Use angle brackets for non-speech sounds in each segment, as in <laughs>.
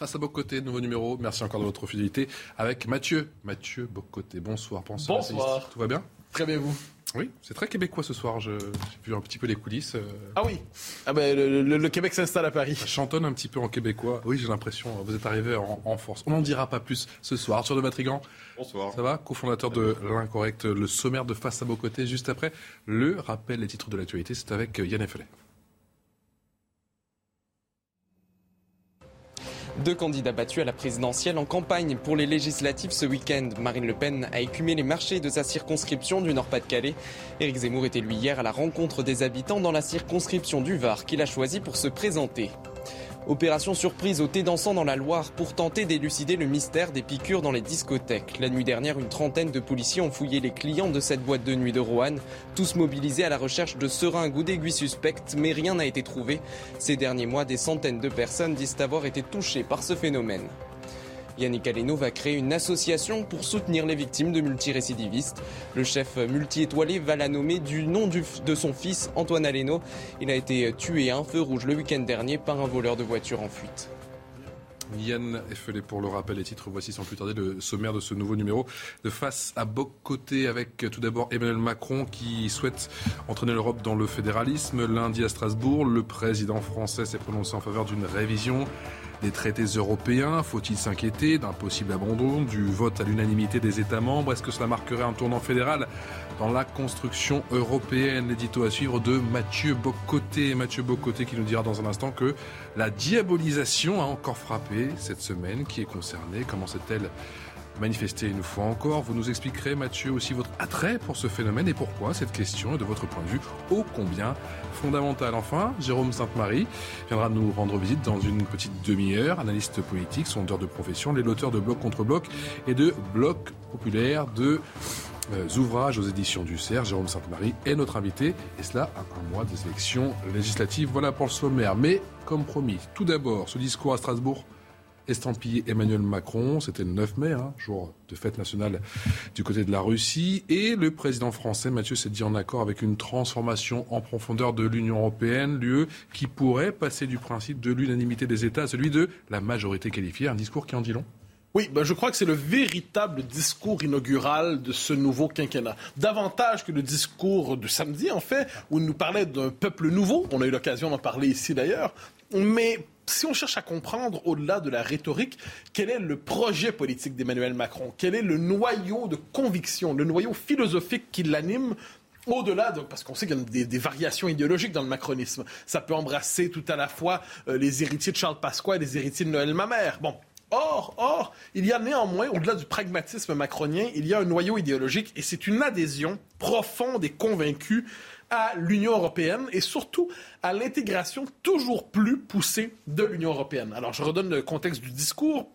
Face à Bocoté, nouveau numéro. Merci encore de votre fidélité avec Mathieu. Mathieu Bocoté, bonsoir. Bonsoir. Bonsoir. Tout va bien Très bien, vous? Oui, c'est très québécois ce soir. J'ai vu un petit peu les coulisses. euh, Ah oui. Ah ben, le, le- le Québec s'installe à Paris. Ça chantonne un petit peu en québécois. Oui, j'ai l'impression, vous êtes arrivé en, en force. On n'en dira pas plus ce soir. Arthur de Matrigan, Bonsoir. ça va? Co-fondateur de L'Incorrect, le sommaire de Face à vos côtés. Juste après, le rappel des titres de l'actualité, c'est avec Yann Effelet. Deux candidats battus à la présidentielle en campagne pour les législatives ce week-end. Marine Le Pen a écumé les marchés de sa circonscription du Nord-Pas-de-Calais. Éric Zemmour était lui hier à la rencontre des habitants dans la circonscription du Var qu'il a choisi pour se présenter. Opération surprise au thé dansant dans la Loire pour tenter d'élucider le mystère des piqûres dans les discothèques. La nuit dernière, une trentaine de policiers ont fouillé les clients de cette boîte de nuit de Roanne, tous mobilisés à la recherche de seringues ou d'aiguilles suspectes, mais rien n'a été trouvé. Ces derniers mois, des centaines de personnes disent avoir été touchées par ce phénomène. Yannick Aleno va créer une association pour soutenir les victimes de multirécidivistes. Le chef multi-étoilé va la nommer du nom de son fils, Antoine Aleno. Il a été tué à un feu rouge le week-end dernier par un voleur de voiture en fuite. Yann Effelet pour le rappel des titres. Voici sans plus tarder le sommaire de ce nouveau numéro de Face à Boc-Côté avec euh, tout d'abord Emmanuel Macron qui souhaite entraîner l'Europe dans le fédéralisme. Lundi à Strasbourg, le président français s'est prononcé en faveur d'une révision des traités européens. Faut-il s'inquiéter d'un possible abandon du vote à l'unanimité des États membres? Est-ce que cela marquerait un tournant fédéral dans la construction européenne? L'édito à suivre de Mathieu Bocoté. Mathieu Bocoté qui nous dira dans un instant que la diabolisation a encore frappé cette semaine. Qui est concernée Comment s'est-elle manifestée une fois encore Vous nous expliquerez, Mathieu, aussi votre attrait pour ce phénomène et pourquoi cette question est de votre point de vue ô combien fondamentale. Enfin, Jérôme Sainte-Marie viendra nous rendre visite dans une petite demi-heure. Analyste politique, sondeur de profession, l'auteur de Bloc contre Bloc et de Bloc populaire de euh, ouvrages aux éditions du CERF. Jérôme Sainte-Marie est notre invité, et cela à un mois des élections législatives. Voilà pour le sommaire. Mais, comme promis, tout d'abord, ce discours à Strasbourg, estampillé Emmanuel Macron, c'était le 9 mai, hein, jour de fête nationale du côté de la Russie, et le président français, Mathieu, s'est dit en accord avec une transformation en profondeur de l'Union européenne, l'UE, qui pourrait passer du principe de l'unanimité des États à celui de la majorité qualifiée, un discours qui en dit long. Oui, ben je crois que c'est le véritable discours inaugural de ce nouveau quinquennat. Davantage que le discours de samedi, en fait, où il nous parlait d'un peuple nouveau. On a eu l'occasion d'en parler ici d'ailleurs. Mais si on cherche à comprendre, au-delà de la rhétorique, quel est le projet politique d'Emmanuel Macron, quel est le noyau de conviction, le noyau philosophique qui l'anime, au-delà, de- parce qu'on sait qu'il y a des, variations idéologiques dans le macronisme. Ça peut embrasser tout à la fois euh, les héritiers de Charles Pasqua et les héritiers de Noël Mamère. Bon. Or, or, il y a néanmoins, au-delà du pragmatisme macronien, il y a un noyau idéologique et c'est une adhésion profonde et convaincue à l'Union européenne et surtout à l'intégration toujours plus poussée de l'Union européenne. Alors, je redonne le contexte du discours.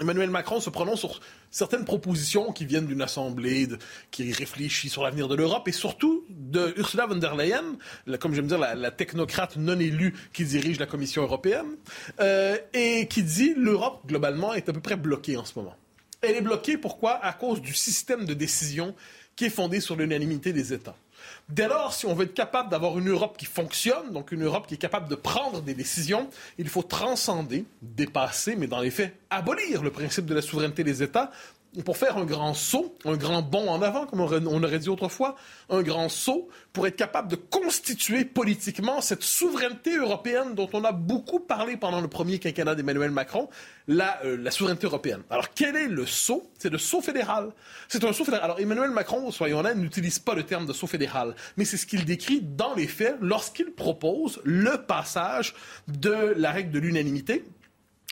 Emmanuel Macron se prononce sur certaines propositions qui viennent d'une assemblée qui réfléchit sur l'avenir de l'Europe et surtout de Ursula von der Leyen, comme j'aime dire, la, la technocrate non élue qui dirige la Commission européenne, euh, et qui dit l'Europe, globalement, est à peu près bloquée en ce moment. Elle est bloquée, pourquoi? À cause du système de décision qui est fondé sur l'unanimité des États. Dès lors, si on veut être capable d'avoir une Europe qui fonctionne, donc une Europe qui est capable de prendre des décisions, il faut transcender, dépasser, mais dans les faits, abolir le principe de la souveraineté des États pour faire un grand saut, un grand bond en avant, comme on aurait, dit autrefois, un grand saut pour être capable de constituer politiquement cette souveraineté européenne dont on a beaucoup parlé pendant le premier quinquennat d'Emmanuel Macron, la, euh, la souveraineté européenne. Alors quel est le saut? C'est le saut fédéral. C'est un saut fédéral. Alors Emmanuel Macron, soyons honnêtes, n'utilise pas le terme de saut fédéral, mais c'est ce qu'il décrit dans les faits lorsqu'il propose le passage de la règle de l'unanimité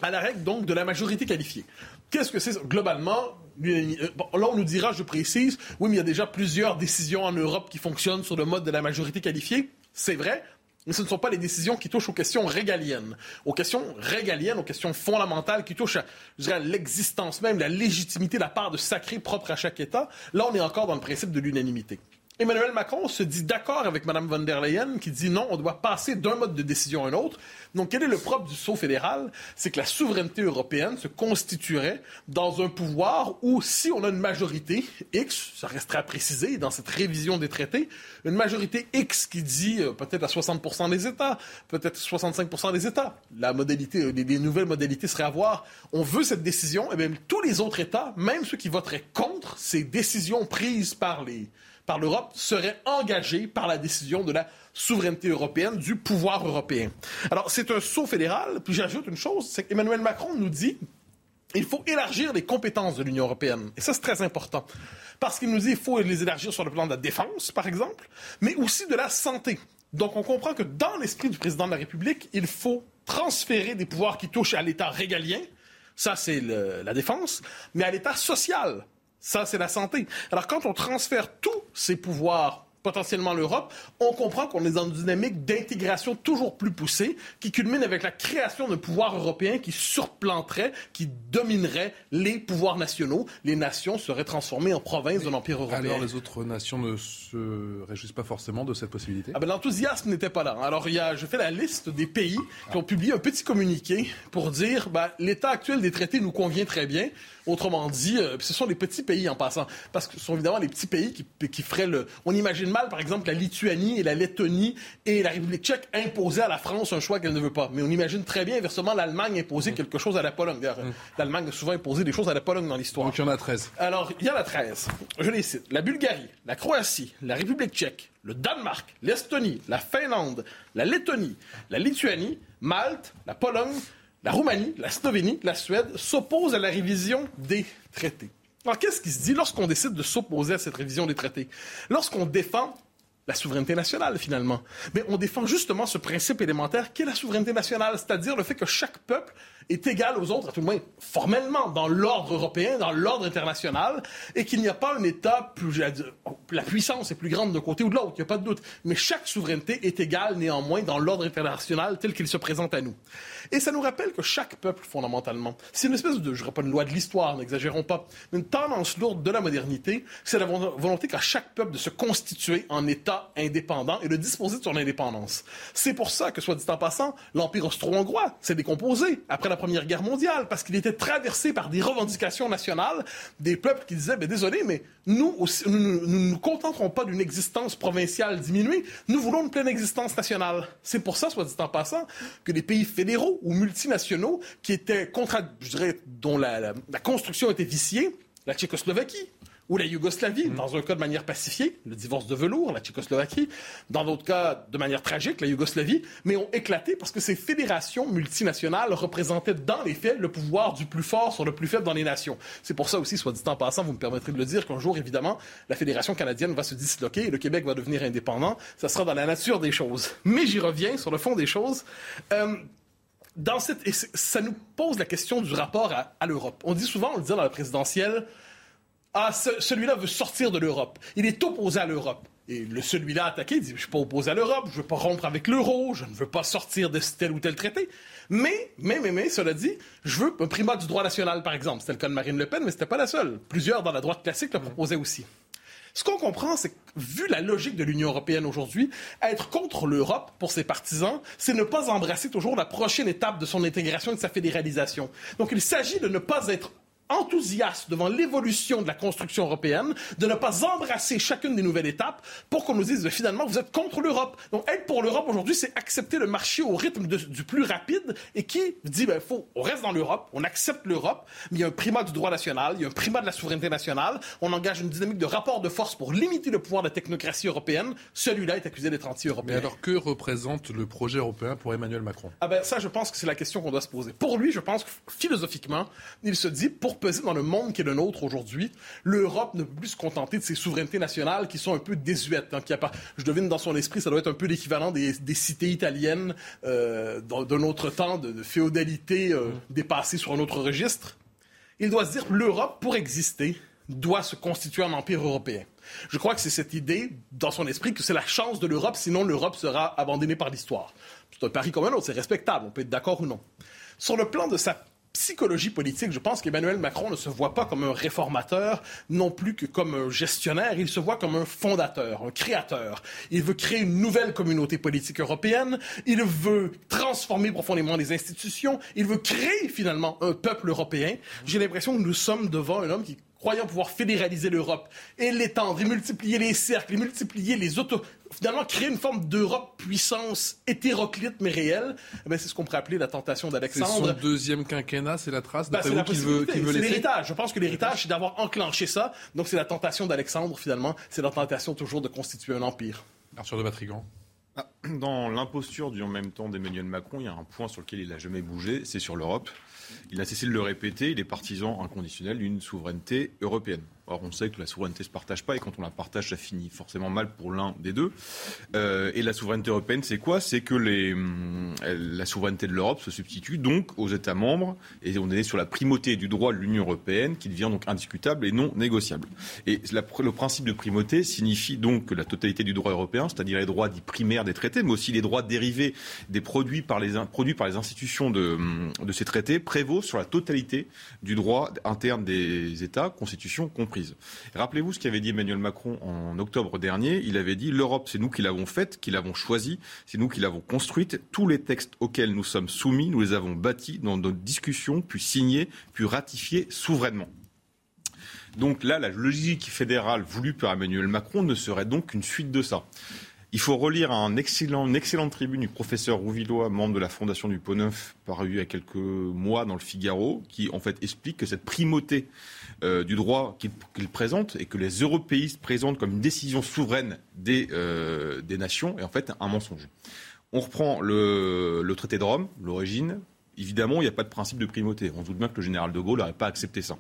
à la règle donc de la majorité qualifiée. Qu'est-ce que c'est globalement Là, on nous dira, je précise, oui, mais il y a déjà plusieurs décisions en Europe qui fonctionnent sur le mode de la majorité qualifiée. C'est vrai. mais ce ne sont pas les décisions qui touchent aux questions régaliennes, aux questions régaliennes, aux questions fondamentales qui touchent à l'existence même, la légitimité, la part de sacré propre à chaque État. Là, on est encore dans le principe de l'unanimité. Emmanuel Macron se dit d'accord avec Mme von der Leyen qui dit non, on doit passer d'un mode de décision à un autre. Donc, quel est le propre du saut fédéral? C'est que la souveraineté européenne se constituerait dans un pouvoir où, si on a une majorité X, ça resterait à préciser dans cette révision des traités, une majorité X qui dit euh, peut-être à 60 des États, peut-être 65% des États, la modalité, les, les, nouvelles modalités seraient à voir. On veut cette décision, et bien tous les autres États, même ceux qui voteraient contre ces décisions prises par les par l'Europe serait engagé par la décision de la souveraineté européenne, du pouvoir européen. Alors, c'est un saut fédéral. Puis j'ajoute une chose, c'est qu'Emmanuel Macron nous dit il faut élargir les compétences de l'Union européenne. Et ça, c'est très important. Parce qu'il nous dit qu'il faut les élargir sur le plan de la défense, par exemple, mais aussi de la santé. Donc, on comprend que dans l'esprit du président de la République, il faut transférer des pouvoirs qui touchent à l'État régalien, ça c'est la défense, mais à l'État social, ça, c'est la santé. Alors, quand on transfère tous ces pouvoirs potentiellement l'Europe, on comprend qu'on est dans une dynamique d'intégration toujours plus poussée qui culmine avec la création d'un pouvoir européen qui surplanterait, qui dominerait les pouvoirs nationaux. Les nations seraient transformées en provinces d'un empire européen. Alors les autres nations ne se réjouissent pas forcément de cette possibilité? Ah ben, L'enthousiasme n'était pas là. Alors il y a, je fais la liste des pays qui ont publié un petit communiqué pour dire ben, l'état actuel des traités nous convient très bien. Autrement dit, euh, ce sont les petits pays en passant, parce que ce sont évidemment les petits pays qui, qui feraient le... On imagine mal, par exemple, la Lituanie et la Lettonie et la République tchèque imposer à la France un choix qu'elle ne veut pas. Mais on imagine très bien, inversement, l'Allemagne imposer quelque chose à la Pologne. Mm. L'Allemagne a souvent imposé des choses à la Pologne dans l'histoire. Donc il y en a 13. Alors, il y en a 13. Je les cite. La Bulgarie, la Croatie, la République tchèque, le Danemark, l'Estonie, la Finlande, la Lettonie, la Lituanie, Malte, la Pologne, la Roumanie, la Slovénie, la Suède s'opposent à la révision des traités. Alors, qu'est-ce qui se dit lorsqu'on décide de s'opposer à cette révision des traités? Lorsqu'on défend la souveraineté nationale, finalement. Mais on défend justement ce principe élémentaire qui est la souveraineté nationale, c'est-à-dire le fait que chaque peuple est égal aux autres, à tout le moins formellement, dans l'ordre européen, dans l'ordre international, et qu'il n'y a pas un État plus... La puissance est plus grande d'un côté ou de l'autre, il n'y a pas de doute. Mais chaque souveraineté est égale, néanmoins, dans l'ordre international tel qu'il se présente à nous. Et ça nous rappelle que chaque peuple, fondamentalement, c'est une espèce de, je ne pas une loi de l'histoire, n'exagérons pas, mais une tendance lourde de la modernité, c'est la volonté qu'a chaque peuple de se constituer en État indépendant et de disposer de son indépendance. C'est pour ça que, soit dit en passant, l'Empire austro-hongrois s'est décomposé après la Première Guerre mondiale, parce qu'il était traversé par des revendications nationales, des peuples qui disaient, ben, désolé, mais nous, nous ne nous contenterons pas d'une existence provinciale diminuée, nous voulons une pleine existence nationale. C'est pour ça, soit dit en passant, que les pays fédéraux ou multinationaux qui étaient contre, je dirais, dont la, la construction était viciée, la Tchécoslovaquie, ou la Yougoslavie, mm. dans un cas de manière pacifiée, le divorce de velours, la Tchécoslovaquie, dans d'autres cas de manière tragique, la Yougoslavie, mais ont éclaté parce que ces fédérations multinationales représentaient dans les faits le pouvoir du plus fort sur le plus faible dans les nations. C'est pour ça aussi, soit dit en passant, vous me permettrez de le dire, qu'un jour, évidemment, la Fédération canadienne va se disloquer et le Québec va devenir indépendant. Ça sera dans la nature des choses. Mais j'y reviens sur le fond des choses. Euh, dans cette, et ça nous pose la question du rapport à, à l'Europe. On dit souvent, on le dit dans la présidentielle, ah, ce, celui-là veut sortir de l'Europe. Il est opposé à l'Europe. Et le celui-là attaqué dit, je ne suis pas opposé à l'Europe, je ne veux pas rompre avec l'euro, je ne veux pas sortir de tel ou tel traité. Mais, mais, mais, mais, cela dit, je veux un primat du droit national, par exemple. C'était le cas de Marine Le Pen, mais ce n'était pas la seule. Plusieurs dans la droite classique le proposaient aussi. Ce qu'on comprend, c'est que, vu la logique de l'Union européenne aujourd'hui, être contre l'Europe, pour ses partisans, c'est ne pas embrasser toujours la prochaine étape de son intégration et de sa fédéralisation. Donc, il s'agit de ne pas être enthousiaste devant l'évolution de la construction européenne, de ne pas embrasser chacune des nouvelles étapes pour qu'on nous dise finalement vous êtes contre l'Europe. Donc être pour l'Europe aujourd'hui, c'est accepter le marché au rythme de, du plus rapide et qui dit ben faut on reste dans l'Europe, on accepte l'Europe, mais il y a un primat du droit national, il y a un primat de la souveraineté nationale, on engage une dynamique de rapport de force pour limiter le pouvoir de la technocratie européenne. Celui-là est accusé d'être anti-européen. Mais alors que représente le projet européen pour Emmanuel Macron? Ah ben ça, je pense que c'est la question qu'on doit se poser. Pour lui, je pense que philosophiquement, il se dit pour peser dans le monde qui est le nôtre aujourd'hui, l'Europe ne peut plus se contenter de ses souverainetés nationales qui sont un peu désuètes. Hein, qui je devine dans son esprit, ça doit être un peu l'équivalent des, des, cités italiennes euh, d'un autre temps, de, de féodalité euh, mm. dépassée sur un autre registre. Il doit se dire l'Europe, pour exister, doit se constituer en empire européen. Je crois que c'est cette idée, dans son esprit, que c'est la chance de l'Europe, sinon l'Europe sera abandonnée par l'histoire. C'est un pari comme un autre, c'est respectable, on peut être d'accord ou non. Sur le plan de sa psychologie politique, je pense qu'Emmanuel Macron ne se voit pas comme un réformateur, non plus que comme un gestionnaire, il se voit comme un fondateur, un créateur. Il veut créer une nouvelle communauté politique européenne, il veut transformer profondément les institutions, il veut créer finalement un peuple européen. J'ai l'impression que nous sommes devant un homme qui croyant pouvoir fédéraliser l'Europe et l'étendre, et multiplier les cercles, et multiplier les auto... Finalement, créer une forme d'Europe puissance hétéroclite mais réelle, eh c'est ce qu'on pourrait appeler la tentation d'Alexandre. C'est son deuxième quinquennat, c'est la trace ben, vous qu'il veut, qu veut C'est l'héritage. Je pense que l'héritage, c'est d'avoir enclenché ça. Donc c'est la tentation d'Alexandre, finalement. C'est la tentation toujours de constituer un empire. Arthur de Matrigan. Ah, dans l'imposture du en même temps d'Emmanuel Macron, il y a un point sur lequel il n'a jamais bougé, c'est sur l'Europe. Il a cessé de le répéter, il est partisan inconditionnel d'une souveraineté européenne. Or, on sait que la souveraineté ne se partage pas et quand on la partage, ça finit forcément mal pour l'un des deux. Euh, et la souveraineté européenne, c'est quoi? C'est que hum, la souveraineté de l'Europe se substitue donc aux États membres et on est sur la primauté du droit de l'Union européenne qui devient donc indiscutable et non négociable. Et le principe de primauté signifie donc que la totalité du droit européen, c'est-à-dire les droits dits primaires des traités, mais aussi les droits dérivés des produits par les, produits par les institutions de, de ces traités, prévaut sur la totalité du droit interne des États, constitution comprise. Rappelez-vous ce qu'avait dit Emmanuel Macron en octobre dernier. Il avait dit l'Europe, c'est nous qui l'avons faite, qui l'avons choisie, c'est nous qui l'avons construite. Tous les textes auxquels nous sommes soumis, nous les avons bâtis dans nos discussions, puis signés, puis ratifiés souverainement. Donc là, la logique fédérale voulue par Emmanuel Macron ne serait donc qu'une suite de ça. Il faut relire un excellent, une excellente tribune du professeur Rouvillois, membre de la Fondation du Pont Neuf, paru il y a quelques mois dans le Figaro, qui en fait explique que cette primauté euh, du droit qu'il présente et que les européistes présentent comme une décision souveraine des, euh, des nations est en fait un mensonge. On reprend le, le traité de Rome, l'origine. Évidemment, il n'y a pas de principe de primauté. On se doute bien que le général de Gaulle n'aurait pas accepté ça.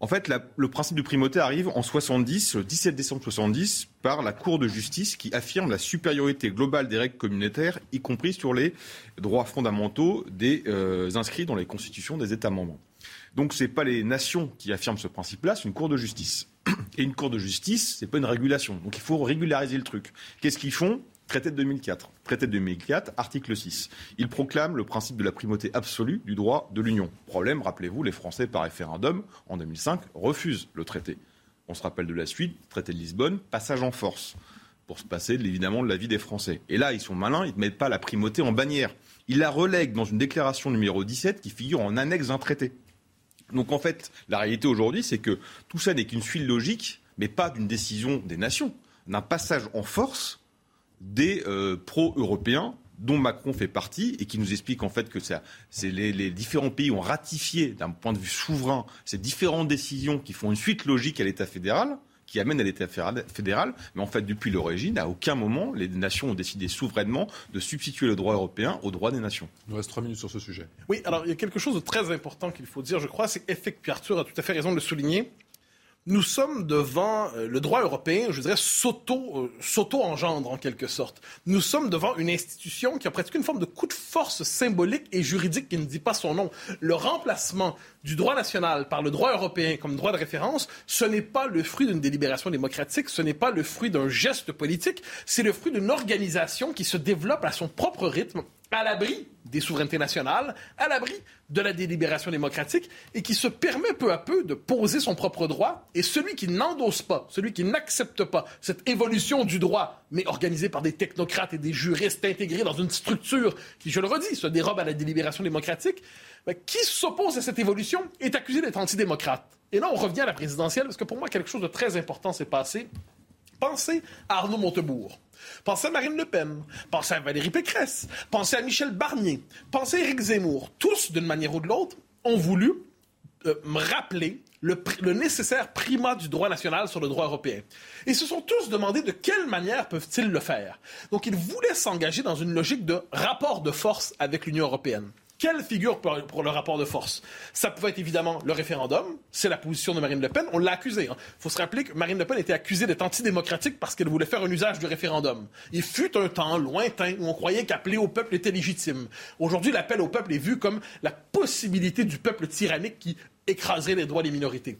En fait, le principe de primauté arrive en 70, le 17 décembre 70, par la Cour de justice qui affirme la supériorité globale des règles communautaires, y compris sur les droits fondamentaux des euh, inscrits dans les constitutions des États membres. Donc, ce n'est pas les nations qui affirment ce principe-là, c'est une Cour de justice. Et une Cour de justice, ce n'est pas une régulation. Donc, il faut régulariser le truc. Qu'est-ce qu'ils font? Traité de 2004. Traité de 2004, article 6. Il proclame le principe de la primauté absolue du droit de l'Union. Problème, rappelez-vous, les Français, par référendum, en 2005, refusent le traité. On se rappelle de la suite, traité de Lisbonne, passage en force, pour se passer évidemment de la vie des Français. Et là, ils sont malins, ils ne mettent pas la primauté en bannière. Ils la relèguent dans une déclaration numéro 17 qui figure en annexe d'un traité. Donc en fait, la réalité aujourd'hui, c'est que tout ça n'est qu'une suite logique, mais pas d'une décision des nations, d'un passage en force des euh, pro-européens dont Macron fait partie et qui nous explique en fait que c'est les, les, différents pays ont ratifié d'un point de vue souverain ces différentes décisions qui font une suite logique à l'État fédéral qui amène à l'État fédéral. Mais en fait, depuis l'origine, à aucun moment, les nations ont décidé souverainement de substituer le droit européen au droit des nations. Il nous reste trois minutes sur ce sujet. Oui, alors il y a quelque chose de très important qu'il faut dire, je crois, c'est qu'effectivement, Arthur a tout à fait raison de le souligner nous sommes devant euh, le droit européen, je dirais, euh, s'auto-engendre en quelque sorte. Nous sommes devant une institution qui a presque une forme de coup de force symbolique et juridique qui ne dit pas son nom. Le remplacement du droit national par le droit européen comme droit de référence, ce n'est pas le fruit d'une délibération démocratique, ce n'est pas le fruit d'un geste politique, c'est le fruit d'une organisation qui se développe à son propre rythme, à l'abri des souverainetés nationales, à l'abri de la délibération démocratique, et qui se permet peu à peu de poser son propre droit. Et celui qui n'endosse pas, celui qui n'accepte pas cette évolution du droit, mais organisée par des technocrates et des juristes intégrés dans une structure qui, je le redis, se dérobe à la délibération démocratique, ben, qui s'oppose à cette évolution est accusé d'être antidémocrate. Et là, on revient à la présidentielle, parce que pour moi, quelque chose de très important s'est passé. Pensez à Arnaud Montebourg. Pensez à Marine Le Pen, pensez à Valérie Pécresse, pensez à Michel Barnier, pensez à Éric Zemmour. Tous, d'une manière ou de l'autre, ont voulu euh, me rappeler le, le, nécessaire primat du droit national sur le droit européen. Et se sont tous demandé de quelle manière peuvent-ils le faire. Donc ils voulaient s'engager dans une logique de rapport de force avec l'Union européenne. Quelle figure pour, le rapport de force? Ça pouvait être évidemment le référendum. C'est la position de Marine Le Pen. On l'a accusée. Il hein. faut se rappeler que Marine Le Pen était accusée d'être antidémocratique parce qu'elle voulait faire un usage du référendum. Il fut un temps lointain où on croyait qu'appeler au peuple était légitime. Aujourd'hui, l'appel au peuple est vu comme la possibilité du peuple tyrannique qui écraserait les droits des minorités.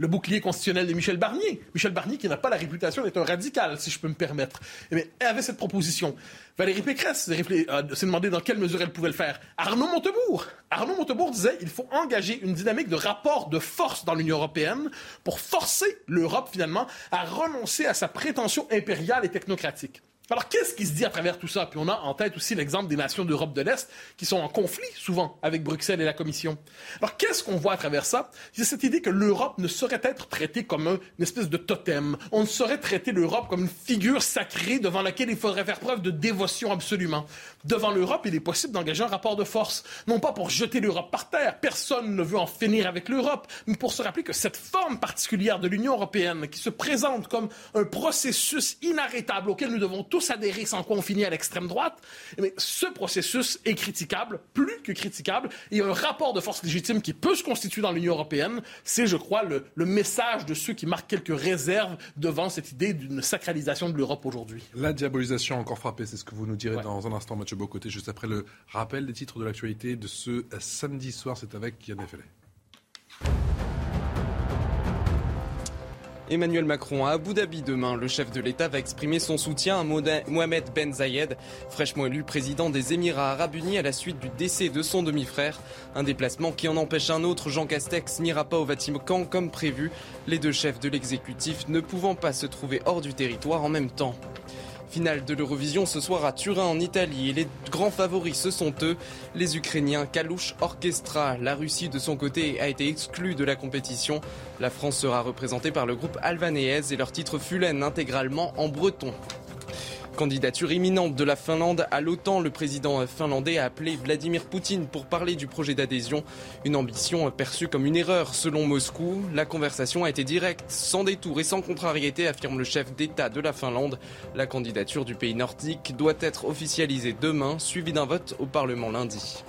Le bouclier constitutionnel de Michel Barnier. Michel Barnier qui n'a pas la réputation d'être un radical, si je peux me permettre. Eh avait cette proposition. Valérie Pécresse s'est demandé dans quelle mesure elle pouvait le faire. Arnaud Montebourg. Arnaud Montebourg disait il faut engager une dynamique de rapport de force dans l'Union européenne pour forcer l'Europe finalement à renoncer à sa prétention impériale et technocratique. Alors, qu'est-ce qui se dit à travers tout ça? Puis on a en tête aussi l'exemple des nations d'Europe de l'Est qui sont en conflit souvent avec Bruxelles et la Commission. Alors, qu'est-ce qu'on voit à travers ça? C'est cette idée que l'Europe ne saurait être traitée comme une espèce de totem. On ne saurait traiter l'Europe comme une figure sacrée devant laquelle il faudrait faire preuve de dévotion absolument. Devant l'Europe, il est possible d'engager un rapport de force. Non pas pour jeter l'Europe par terre. Personne ne veut en finir avec l'Europe. Mais pour se rappeler que cette forme particulière de l'Union européenne qui se présente comme un processus inarrêtable auquel nous devons tous s'adhérer sans confiner à l'extrême droite, mais ce processus est critiquable, plus que critiquable. Il y a un rapport de force légitime qui peut se constituer dans l'Union européenne. C'est, je crois, le, message de ceux qui marquent quelques réserves devant cette idée d'une sacralisation de l'Europe aujourd'hui. La diabolisation encore frappée, c'est ce que vous nous direz dans un instant, Mathieu Bocoté, juste après le rappel des titres de l'actualité de ce samedi soir. C'est avec Yann Effelet. Emmanuel Macron à Abu Dhabi demain. Le chef de l'État va exprimer son soutien à Mohamed Ben Zayed, fraîchement élu président des Émirats arabes unis à la suite du décès de son demi-frère. Un déplacement qui en empêche un autre, Jean Castex, n'ira pas au Vatican comme prévu, les deux chefs de l'exécutif ne pouvant pas se trouver hors du territoire en même temps. Finale de l'Eurovision ce soir à Turin en Italie et les grands favoris ce sont eux, les Ukrainiens Kalush Orchestra. La Russie de son côté a été exclue de la compétition. La France sera représentée par le groupe Alvaneez et leur titre Fulen intégralement en breton. Candidature imminente de la Finlande à l'OTAN, le président finlandais a appelé Vladimir Poutine pour parler du projet d'adhésion. Une ambition perçue comme une erreur selon Moscou. La conversation a été directe, sans détour et sans contrariété, affirme le chef d'État de la Finlande. La candidature du pays nordique doit être officialisée demain, suivie d'un vote au Parlement lundi.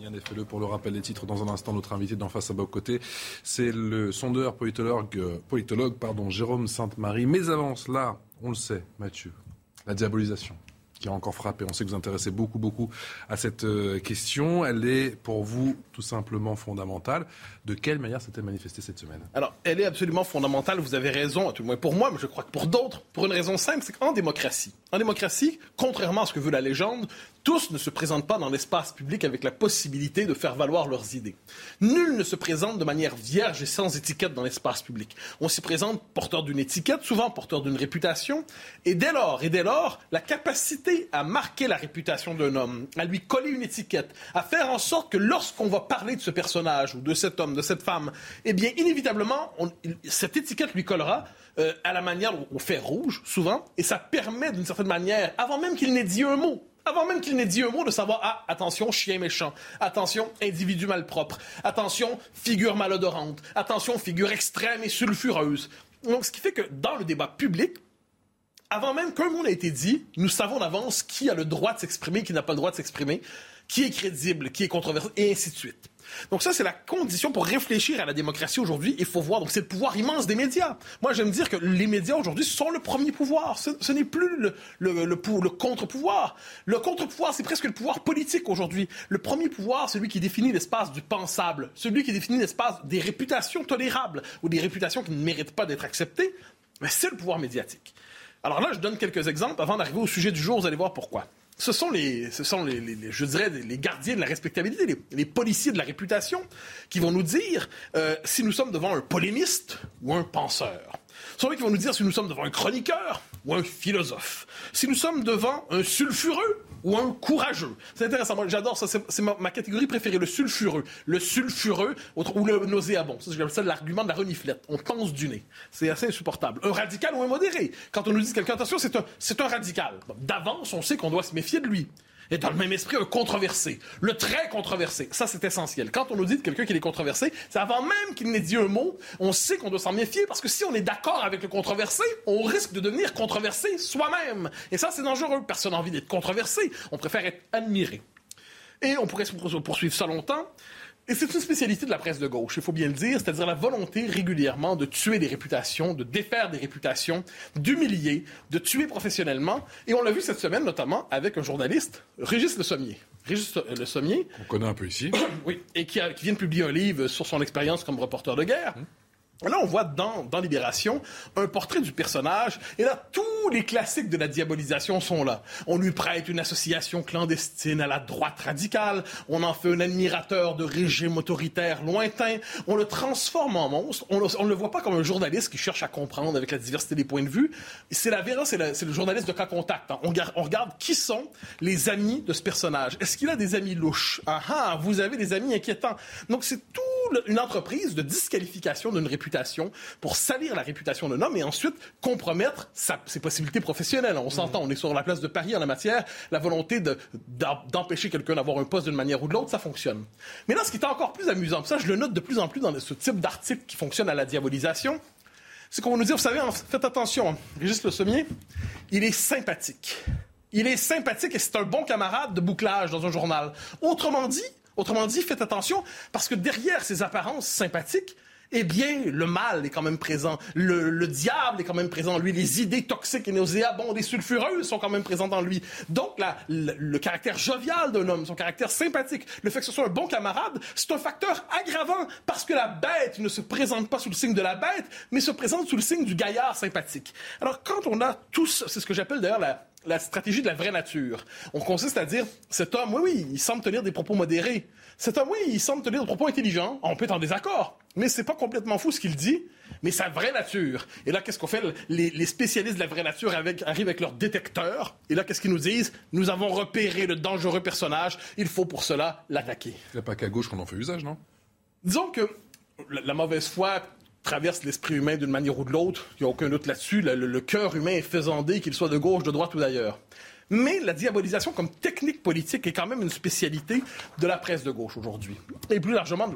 Yann le pour le rappel des titres. Dans un instant, notre invité d'en face à bas côté, c'est le sondeur politologue, politologue pardon, Jérôme Sainte-Marie. Mais avant cela, on le sait, Mathieu, la diabolisation qui a encore frappé. On sait que vous intéressez beaucoup, beaucoup à cette euh, question. Elle est pour vous tout simplement fondamentale. De quelle manière s'est-elle manifestée cette semaine? Alors, elle est absolument fondamentale. Vous avez raison, tout le moins pour moi, mais je crois que pour d'autres, pour une raison simple, c'est qu'en démocratie, en démocratie, contrairement à ce que veut la légende, tous ne se présentent pas dans l'espace public avec la possibilité de faire valoir leurs idées. Nul ne se présente de manière vierge et sans étiquette dans l'espace public. On s'y présente porteur d'une étiquette, souvent porteur d'une réputation, et dès lors, et dès lors, la capacité à marquer la réputation d'un homme, à lui coller une étiquette, à faire en sorte que lorsqu'on va parler de ce personnage ou de cet homme, de cette femme, eh bien, inévitablement, cette étiquette lui collera euh, à la manière au fer rouge, souvent, et ça permet d'une certaine manière, avant même qu'il n'ait dit un mot, avant même qu'il n'ait dit un mot, de savoir Ah, attention, chien méchant. Attention, individu malpropre. Attention, figure malodorante. Attention, figure extrême et sulfureuse. Donc, ce qui fait que dans le débat public, avant même qu'un mot n'ait été dit, nous savons d'avance qui a le droit de s'exprimer, qui n'a pas le droit de s'exprimer, qui est crédible, qui est controversé, et ainsi de suite. Donc ça, c'est la condition pour réfléchir à la démocratie aujourd'hui. Il faut voir, donc c'est le pouvoir immense des médias. Moi, j'aime dire que les médias aujourd'hui sont le premier pouvoir. Ce, n'est plus le, le, le, contre-pouvoir. Le contre-pouvoir, c'est presque le pouvoir politique aujourd'hui. Le premier pouvoir, celui qui définit l'espace du pensable, celui qui définit l'espace des réputations tolérables ou des réputations qui ne méritent pas d'être acceptées. C'est le pouvoir médiatique. Alors là, je donne quelques exemples. Avant d'arriver au sujet du jour, vous allez voir pourquoi ce sont les, ce sont les, je dirais, les gardiens de la respectabilité, les, policiers de la réputation, qui vont nous dire euh, si nous sommes devant un polémiste ou un penseur. Ce sont eux qui vont nous dire si nous sommes devant un chroniqueur ou un philosophe. Si nous sommes devant un sulfureux ou un courageux. C'est intéressant. Moi, j'adore ça. C'est ma, catégorie préférée, le sulfureux. Le sulfureux ou le nauséabond. J'appelle ça l'argument de la reniflette. On pense du nez. C'est assez insupportable. Un radical ou un modéré. Quand on nous dit quelqu'un, attention, c'est un, un radical. D'avance, on sait qu'on doit se méfier de lui et dans le même esprit, un controversé. Le très controversé. Ça, c'est essentiel. Quand on nous dit de quelqu'un qui est controversé, c'est avant même qu'il n'ait dit un mot, on sait qu'on doit s'en méfier parce que si on est d'accord avec le controversé, on risque de devenir controversé soi-même. Et ça, c'est dangereux. Personne n'a envie d'être controversé. On préfère être admiré. Et on pourrait poursuivre ça longtemps. Et c'est une spécialité de la presse de gauche, il faut bien le dire, c'est-à-dire la volonté régulièrement de tuer des réputations, de défaire des réputations, d'humilier, de tuer professionnellement. Et on l'a vu cette semaine notamment avec un journaliste, Régis Le Sommier. Régis Le Sommier. On connaît un peu ici. <coughs> oui, et qui, vient de publier un livre sur son expérience comme reporter de guerre. Hum. Là, on voit dans, Libération un portrait du personnage, et là, tous les classiques de la diabolisation sont là. On lui prête une association clandestine à la droite radicale, on en fait un admirateur de régime autoritaire lointain, on le transforme en monstre, on ne le voit pas comme un journaliste qui cherche à comprendre avec la diversité des points de vue. C'est la Vera, c'est le, journaliste de cas contact. Hein. On, regarde qui sont les amis de ce personnage. Est-ce qu'il a des amis louches? Ah ah, vous avez des amis inquiétants. Donc, c'est toute une entreprise de disqualification d'une pour salir la réputation d'un homme et ensuite compromettre ses possibilités professionnelles. On s'entend, on est sur la place de Paris en la matière. La volonté d'empêcher quelqu'un d'avoir un poste d'une manière ou de l'autre, ça fonctionne. Mais là, ce qui est encore plus amusant, ça je le note de plus en plus dans ce type d'article qui fonctionne à la diabolisation, c'est qu'on va nous dire, vous savez, faites attention, Régis Le Sommier, il est sympathique. Il est sympathique et c'est un bon camarade de bouclage dans un journal. Autrement dit, Autrement dit, faites attention, parce que derrière ces apparences sympathiques, eh bien, le mal est quand même présent. Le, diable est quand même présent en lui. Les idées toxiques et nauséabondes et sulfureuses sont quand même présentes en lui. Donc, le, caractère jovial d'un homme, son caractère sympathique, le fait que ce soit un bon camarade, c'est un facteur aggravant parce que la bête ne se présente pas sous le signe de la bête, mais se présente sous le signe du gaillard sympathique. Alors, quand on a tous, c'est ce que j'appelle d'ailleurs la, la stratégie de la vraie nature. On consiste à dire, cet homme, oui, oui, il semble tenir des propos modérés. Cet homme, oui, il semble tenir des propos intelligents. On peut être en désaccord. Mais c'est pas complètement fou ce qu'il dit, mais sa vraie nature. Et là, qu'est-ce qu'on fait? Les, spécialistes de la vraie nature arrivent avec leurs détecteurs. Et là, qu'est-ce qu'ils nous disent? Nous avons repéré le dangereux personnage. Il faut pour cela l'attaquer. Il n'y a pas qu'à gauche qu'on en fait usage, non? Disons que la, mauvaise foi traverse l'esprit humain d'une manière ou de l'autre. Il n'y a aucun doute là-dessus. Le, cœur humain est faisandé, qu'il soit de gauche, de droite ou d'ailleurs. Mais la diabolisation comme technique politique est quand même une spécialité de la presse de gauche aujourd'hui. Et plus largement,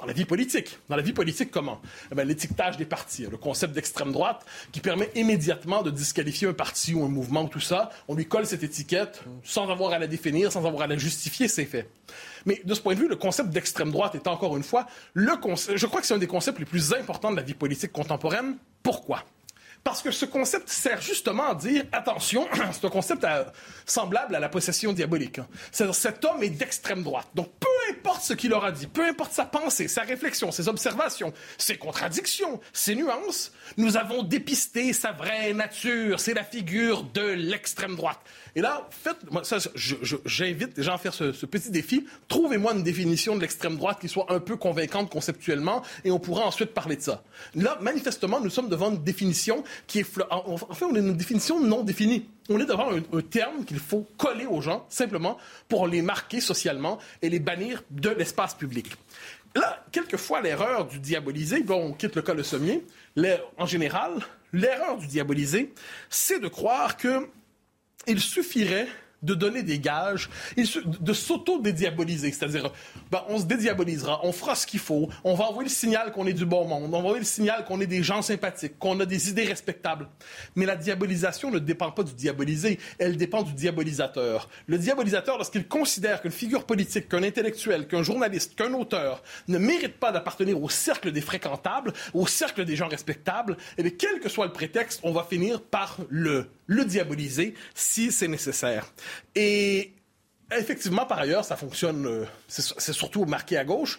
dans la vie politique. Dans la vie politique, comment? Eh L'étiquetage des partis, le concept d'extrême droite qui permet immédiatement de disqualifier un parti ou un mouvement, tout ça. On lui colle cette étiquette sans avoir à la définir, sans avoir à la justifier, c'est fait. Mais de ce point de vue, le concept d'extrême droite est encore une fois le concept, je crois que c'est un des concepts les plus importants de la vie politique contemporaine. Pourquoi? Parce que ce concept sert justement à dire, attention, <clears throat> c'est un concept semblable à la possession diabolique. Hein. Cet homme est d'extrême droite. Donc, peu importe ce qu'il aura dit, peu importe sa pensée, sa réflexion, ses observations, ses contradictions, ses nuances, nous avons dépisté sa vraie nature. C'est la figure de l'extrême droite. Et là, faites, moi, ça, j'invite les gens à faire ce, petit défi. Trouvez-moi une définition de l'extrême droite qui soit un peu convaincante conceptuellement, et on pourra ensuite parler de ça. Là, manifestement, nous sommes devant une définition qui est, en fait, on a une définition non définie. On est devant un, terme qu'il faut coller aux gens, simplement, pour les marquer socialement et les bannir de l'espace public. Là, quelquefois, l'erreur du diabolisé, bon, on quitte le cas de sommier, en général, l'erreur du diabolisé, c'est de croire que il suffirait de donner des gages, de s'auto-dédiaboliser. C'est-à-dire, ben, on se dédiabolisera, on fera ce qu'il faut, on va envoyer le signal qu'on est du bon monde, on va envoyer le signal qu'on est des gens sympathiques, qu'on a des idées respectables. Mais la diabolisation ne dépend pas du diabolisé, elle dépend du diabolisateur. Le diabolisateur, lorsqu'il considère qu'une figure politique, qu'un intellectuel, qu'un journaliste, qu'un auteur ne mérite pas d'appartenir au cercle des fréquentables, au cercle des gens respectables, et eh quel que soit le prétexte, on va finir par le le diaboliser si c'est nécessaire. Et effectivement, par ailleurs, ça fonctionne, euh, c'est surtout marqué à gauche.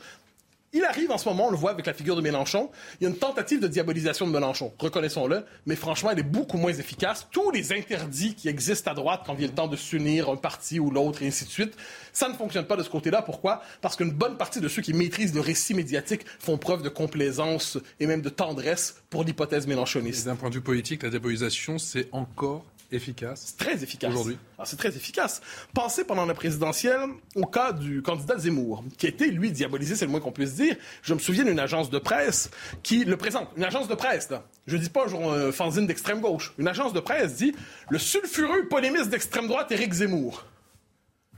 Il arrive en ce moment, on le voit avec la figure de Mélenchon, il y a une tentative de diabolisation de Mélenchon, reconnaissons-le, mais franchement, elle est beaucoup moins efficace. Tous les interdits qui existent à droite quand vient le temps de s'unir un parti ou l'autre et ainsi de suite, ça ne fonctionne pas de ce côté-là. Pourquoi? Parce qu'une bonne partie de ceux qui maîtrisent le récit médiatique font preuve de complaisance et même de tendresse pour l'hypothèse mélenchoniste. D'un point de vue politique, la diabolisation, c'est encore efficace. C'est très efficace. Aujourd'hui. Ah, c'est très efficace. Pensez pendant la présidentielle au cas du candidat Zemmour, qui a été, lui, diabolisé, c'est le moins qu'on puisse dire. Je me souviens d'une agence de presse qui le présente. Une agence de presse, là. Je dis pas un euh, fanzine d'extrême gauche. Une agence de presse dit le sulfureux polémiste d'extrême droite Éric Zemmour.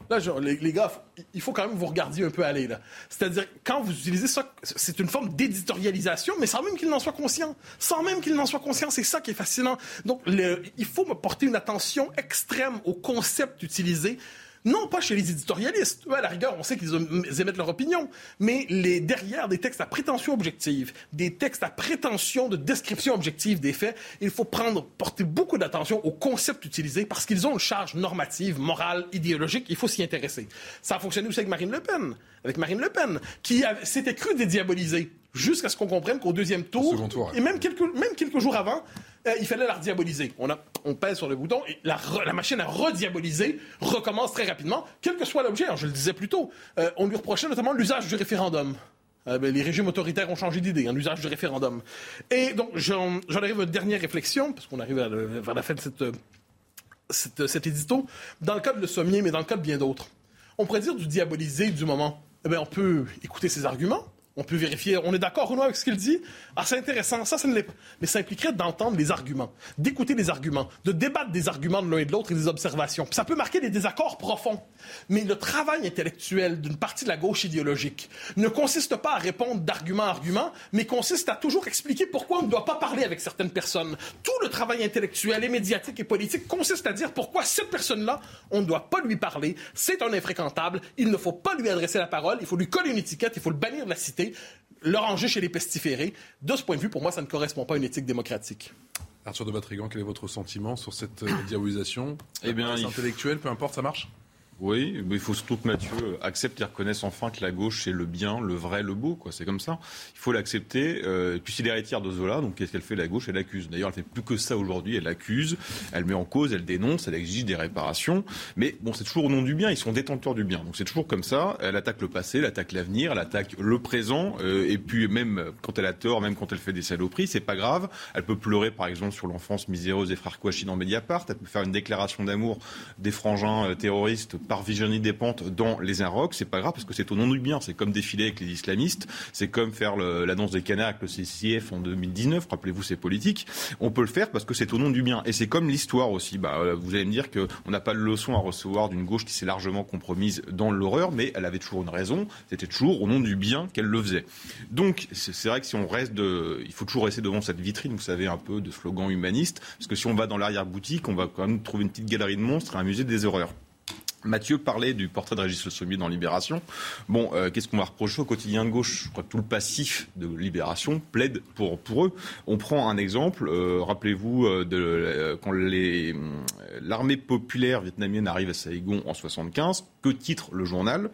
Là, les, gars, il faut quand même vous regarder un peu aller. Là. C'est-à-dire, quand vous utilisez ça, c'est une forme d'éditorialisation, mais sans même qu'il n'en soit conscient. Sans même qu'il n'en soit conscient, c'est ça qui est fascinant. Donc, il faut me porter une attention extrême au concept utilisé non pas chez les éditorialistes. Eux, à la rigueur, on sait qu'ils émettent leur opinion. Mais les, derrière des textes à prétention objective, des textes à prétention de description objective des faits, il faut prendre, porter beaucoup d'attention aux concepts utilisés parce qu'ils ont une charge normative, morale, idéologique. Il faut s'y intéresser. Ça a fonctionné aussi avec Marine Le Pen. Avec Marine Le Pen, qui s'était cru dédiaboliser jusqu'à ce qu'on comprenne qu'au deuxième tour, et même quelques, même quelques jours avant, euh, il fallait la rediaboliser. On, a, on pèse sur le bouton et la, re- la machine à rediaboliser recommence très rapidement, quel que soit l'objet. Alors, Je le disais plus tôt, euh, on lui reprochait notamment l'usage du référendum. Euh, ben, les régimes autoritaires ont changé d'idée, un usage du référendum. Et donc, j'en arrive à une dernière réflexion, parce qu'on arrive à vers la fin de cette, cette- cet édito. Dans le cas de Le Sommier, mais dans le cas de bien d'autres, on pourrait dire du diaboliser du moment. Eh bien, on peut écouter ses arguments, on peut vérifier, on est d'accord ou non avec ce qu'il dit? Ah, c'est intéressant, ça, ça ne l'est pas. Mais ça impliquerait d'entendre les arguments, d'écouter les arguments, de débattre des arguments de l'un et de l'autre et des observations. Ça peut marquer des désaccords profonds. Mais le travail intellectuel d'une partie de la gauche idéologique ne consiste pas à répondre d'argument à argument, mais consiste à toujours expliquer pourquoi on ne doit pas parler avec certaines personnes. Tout le travail intellectuel et médiatique et politique consiste à dire pourquoi cette personne-là, on ne doit pas lui parler, c'est un infréquentable, il ne faut pas lui adresser la parole, il faut lui coller une étiquette, il faut le bannir de la cité, le ranger chez les pestiférés. De ce point de vue, pour moi, ça ne correspond pas à une éthique démocratique. Arthur de Batrigan, quel est votre sentiment sur cette euh, <coughs> diabolisation? Eh bien, c'est il- intellectuel, peu importe, ça marche? Oui, il faut surtout que Mathieu accepte et reconnaisse enfin que la gauche c'est le bien, le vrai, le beau. C'est comme ça. Il faut l'accepter. Euh, et puis c'est l'héritière de Zola, donc qu'est-ce qu'elle fait? La gauche Elle accuse. D'ailleurs, elle fait plus que ça aujourd'hui. Elle accuse, elle met en cause, elle dénonce, elle exige des réparations. Mais bon, c'est toujours au nom du bien. Ils sont détenteurs du bien, donc c'est toujours comme ça. Elle attaque le passé, elle attaque l'avenir, elle attaque le présent. euh, et puis même quand elle a tort, même quand elle fait des saloperies, c'est pas grave. Elle peut pleurer, par exemple, sur l'enfance miséreuse des frères Kouachi dans Mediapart. Elle peut faire une déclaration d'amour des frangins euh, terroristes Virginie Despentes dans Les Inrocks. C'est pas grave parce que c'est au nom du bien. C'est comme défiler avec les islamistes. C'est comme faire l'annonce des canards avec le CCF en 2019. Rappelez-vous, c'est politique. On peut le faire parce que c'est au nom du bien. Et c'est comme l'histoire aussi. Bah, euh, vous allez me dire qu'on n'a pas de leçon à recevoir d'une gauche qui s'est largement compromise dans l'horreur, mais elle avait toujours une raison. C'était toujours au nom du bien qu'elle le faisait. Donc, c'est vrai que si on reste de, il faut toujours rester devant cette vitrine, vous savez, un peu de slogan humaniste, parce que si on va dans l'arrière-boutique, on va quand même trouver une petite galerie de monstres et un musée des horreurs. Mathieu parlait du portrait de Régis Le Sommier dans Libération. Bon, euh, qu'est-ce qu'on va reprocher au quotidien de gauche? Je crois que tout le passif de Libération plaide pour, eux. On prend un exemple, euh, rappelez-vous, euh, euh, quand l'armée populaire vietnamienne arrive à Saigon en 75, que titre le journal?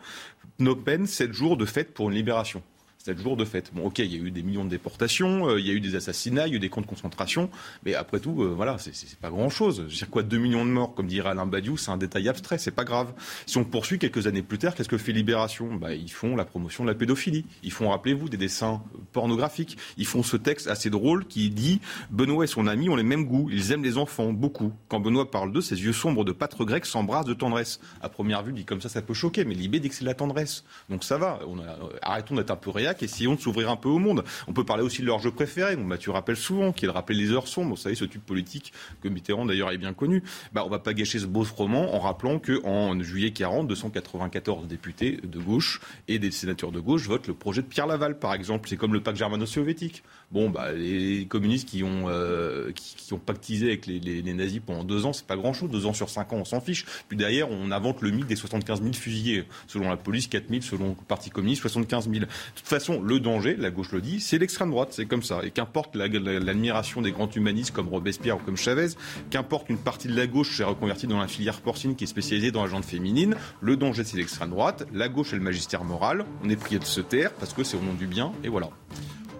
Phnom Penh, 7 jours de fête pour une libération. 7 jours de fête. Bon, ok, il y a eu des millions de déportations, euh, il y a eu des assassinats, il y a eu des camps de concentration, mais après tout, euh, voilà, c'est- pas grand-chose. Je veux dire quoi, 2 millions de morts, comme dirait Alain Badiou, c'est un détail abstrait, c'est pas grave. Si on poursuit quelques années plus tard, qu'est-ce que fait Libération? Bah, Ils font la promotion de la pédophilie. Ils font, rappelez-vous, des dessins pornographiques. Ils font ce texte assez drôle qui dit Benoît et son ami ont les mêmes goûts, ils aiment les enfants, beaucoup. Quand Benoît parle d'eux, ses yeux sombres de pâtre grec s'embrassent de tendresse. À première vue, dit comme ça, ça peut choquer, mais Libé dit que c'est de la tendresse. Donc ça va, euh, arrêtons d'être un peu réac, essayons de s'ouvrir un peu au monde. On peut parler aussi de leur jeu préféré, dont Mathieu rappelle souvent, qui est de rappeler les heures sombres. Vous savez, ce tube politique que Mitterrand d'ailleurs est bien connu. Bah, on va pas gâcher ce beau roman en rappelant que en juillet 40, 294 députés de gauche et des sénateurs de gauche votent le projet de Pierre Laval, par exemple. C'est comme le pacte germano-soviétique. Bon, bah, les communistes qui ont, euh, qui, qui ont pactisé avec les nazis pendant deux ans, c'est pas grand-chose. Deux ans sur cinq ans, on s'en fiche. Puis derrière, on invente le mythe des 75 000 fusillés. Selon la police, 4 000. Selon le Parti communiste, 75 000. De toute façon, le danger, la gauche le dit, c'est l'extrême droite. C'est comme ça. Et qu'importe la- la- l'admiration des grands humanistes comme Robespierre ou comme Chavez, qu'importe une partie de la gauche s'est reconvertie dans la filière porcine qui est spécialisée dans la jante féminine, le danger, c'est l'extrême droite. La gauche est le magistère moral. On est prié de se taire parce que c'est au nom du bien. Et voilà.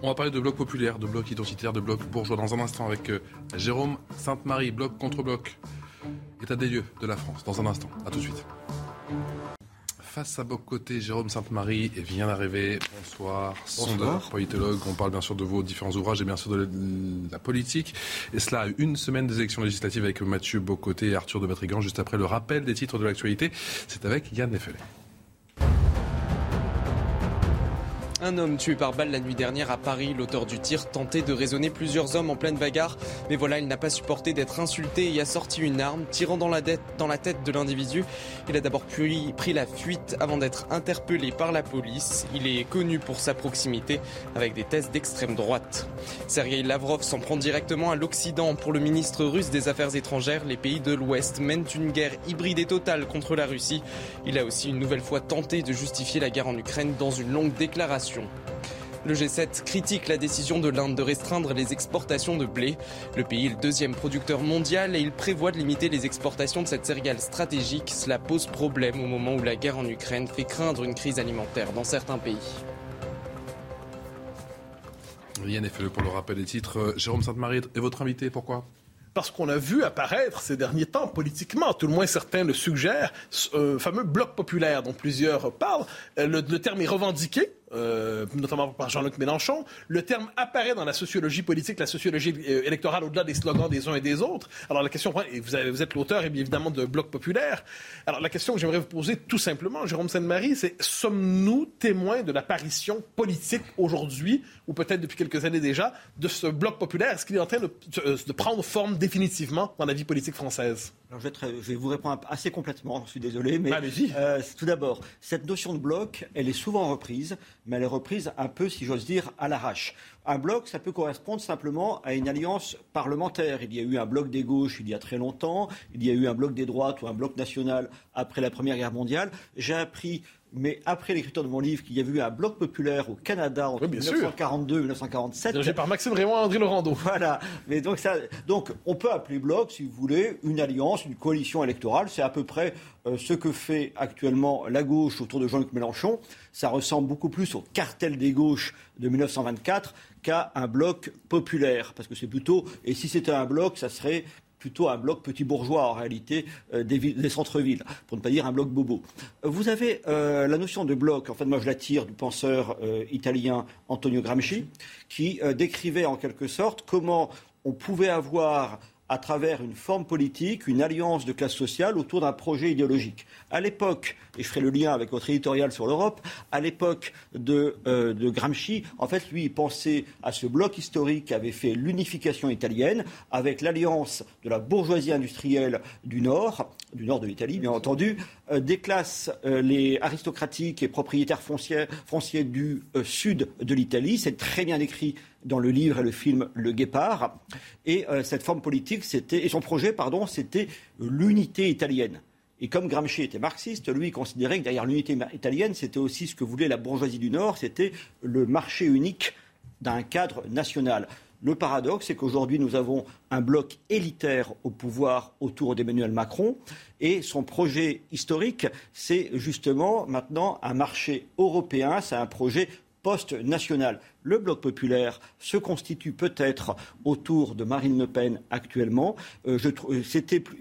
On va parler de bloc populaire, de bloc identitaire, de bloc bourgeois dans un instant avec euh, Jérôme Sainte-Marie, bloc contre bloc. État des lieux de la France, dans un instant. À tout de suite. Face à Boc-Côté, Jérôme Sainte-Marie vient d'arriver. Bonsoir, sondeur, politologue. On parle bien sûr de vos différents ouvrages et bien sûr de la politique. Et cela à une semaine des élections législatives avec Mathieu Bocoté et Arthur de Batrigan, juste après le rappel des titres de l'actualité. C'est avec Yann Neffelé. Un homme tué par balle la nuit dernière à Paris. L'auteur du tir tentait de raisonner plusieurs hommes en pleine bagarre. Mais voilà, il n'a pas supporté d'être insulté et a sorti une arme, tirant dans la, tête de l'individu. Il a d'abord puis pris la fuite avant d'être interpellé par la police. Il est connu pour sa proximité avec des thèses d'extrême droite. Sergei Lavrov s'en prend directement à l'Occident. Pour le ministre russe des Affaires étrangères, les pays de l'Ouest mènent une guerre hybride et totale contre la Russie. Il a aussi une nouvelle fois tenté de justifier la guerre en Ukraine dans une longue déclaration. Le G7 critique la décision de l'Inde de restreindre les exportations de blé. Le pays est le deuxième producteur mondial et il prévoit de limiter les exportations de cette céréale stratégique. Cela pose problème au moment où la guerre en Ukraine fait craindre une crise alimentaire dans certains pays. Yann fait pour le rappel des titres. Jérôme Sainte-Marie est votre invité, pourquoi? Parce qu'on a vu apparaître ces derniers temps politiquement, tout le moins certains le suggèrent, un fameux bloc populaire dont plusieurs parlent. le terme est revendiqué euh, notamment par Jean-Luc Mélenchon. Le terme apparaît dans la sociologie politique, la sociologie euh, électorale, au-delà des slogans des uns et des autres. Alors la question, et vous, vous êtes l'auteur évidemment de Bloc populaire. Alors la question que j'aimerais vous poser tout simplement, Jérôme Sainte-Marie, c'est sommes-nous témoins de l'apparition politique aujourd'hui, ou peut-être depuis quelques années déjà, de ce Bloc populaire? Est-ce qu'il est en train de, de prendre forme définitivement dans la vie politique française? Alors je, vais vous répondre assez complètement, je suis désolé, mais euh, tout d'abord, cette notion de bloc, elle est souvent reprise, mais elle est reprise un peu, si j'ose dire, à l'arrache. Un bloc, ça peut correspondre simplement à une alliance parlementaire. Il y a eu un bloc des gauches il y a très longtemps, il y a eu un bloc des droites ou un bloc national après la Première Guerre mondiale. J'ai appris mais après l'écriture de mon livre, qu'il y avait eu un bloc populaire au Canada entre 1942 et 1947. Dirigé par Maxime Raymond et André Laurando. Voilà. Mais donc, ça, donc, on peut appeler bloc, si vous voulez, une alliance, une coalition électorale. C'est à peu près euh, ce que fait actuellement la gauche autour de Jean-Luc Mélenchon. Ça ressemble beaucoup plus au cartel des gauches de 1924 qu'à un bloc populaire. Parce que c'est plutôt, et si c'était un bloc, ça serait plutôt un bloc petit bourgeois en réalité euh, des, centres-villes, pour ne pas dire un bloc bobo. Vous avez euh, la notion de bloc, en fait moi je la tire du penseur euh, italien Antonio Gramsci, qui décrivait en quelque sorte comment on pouvait avoir à travers une forme politique, une alliance de classe sociale autour d'un projet idéologique. À l'époque, et je ferai le lien avec votre éditorial sur l'Europe, à l'époque de, euh, de, Gramsci, en fait, lui, il pensait à ce bloc historique qui avait fait l'unification italienne avec l'alliance de la bourgeoisie industrielle du Nord, du nord de l'Italie, bien entendu, euh, des classes, euh, les aristocratiques et propriétaires fonciers, du sud de l'Italie. C'est très bien écrit dans le livre et le film Le Guépard. Et cette forme politique, c'était, et son projet, pardon, c'était l'unité italienne. Et comme Gramsci était marxiste, lui, considérait que derrière l'unité italienne, c'était aussi ce que voulait la bourgeoisie du Nord, c'était le marché unique d'un cadre national. Le paradoxe, c'est qu'aujourd'hui, nous avons un bloc élitaire au pouvoir autour d'Emmanuel Macron, et son projet historique, c'est justement maintenant un marché européen, c'est un projet post-national le bloc populaire se constitue peut-être autour de Marine Le Pen actuellement. Euh,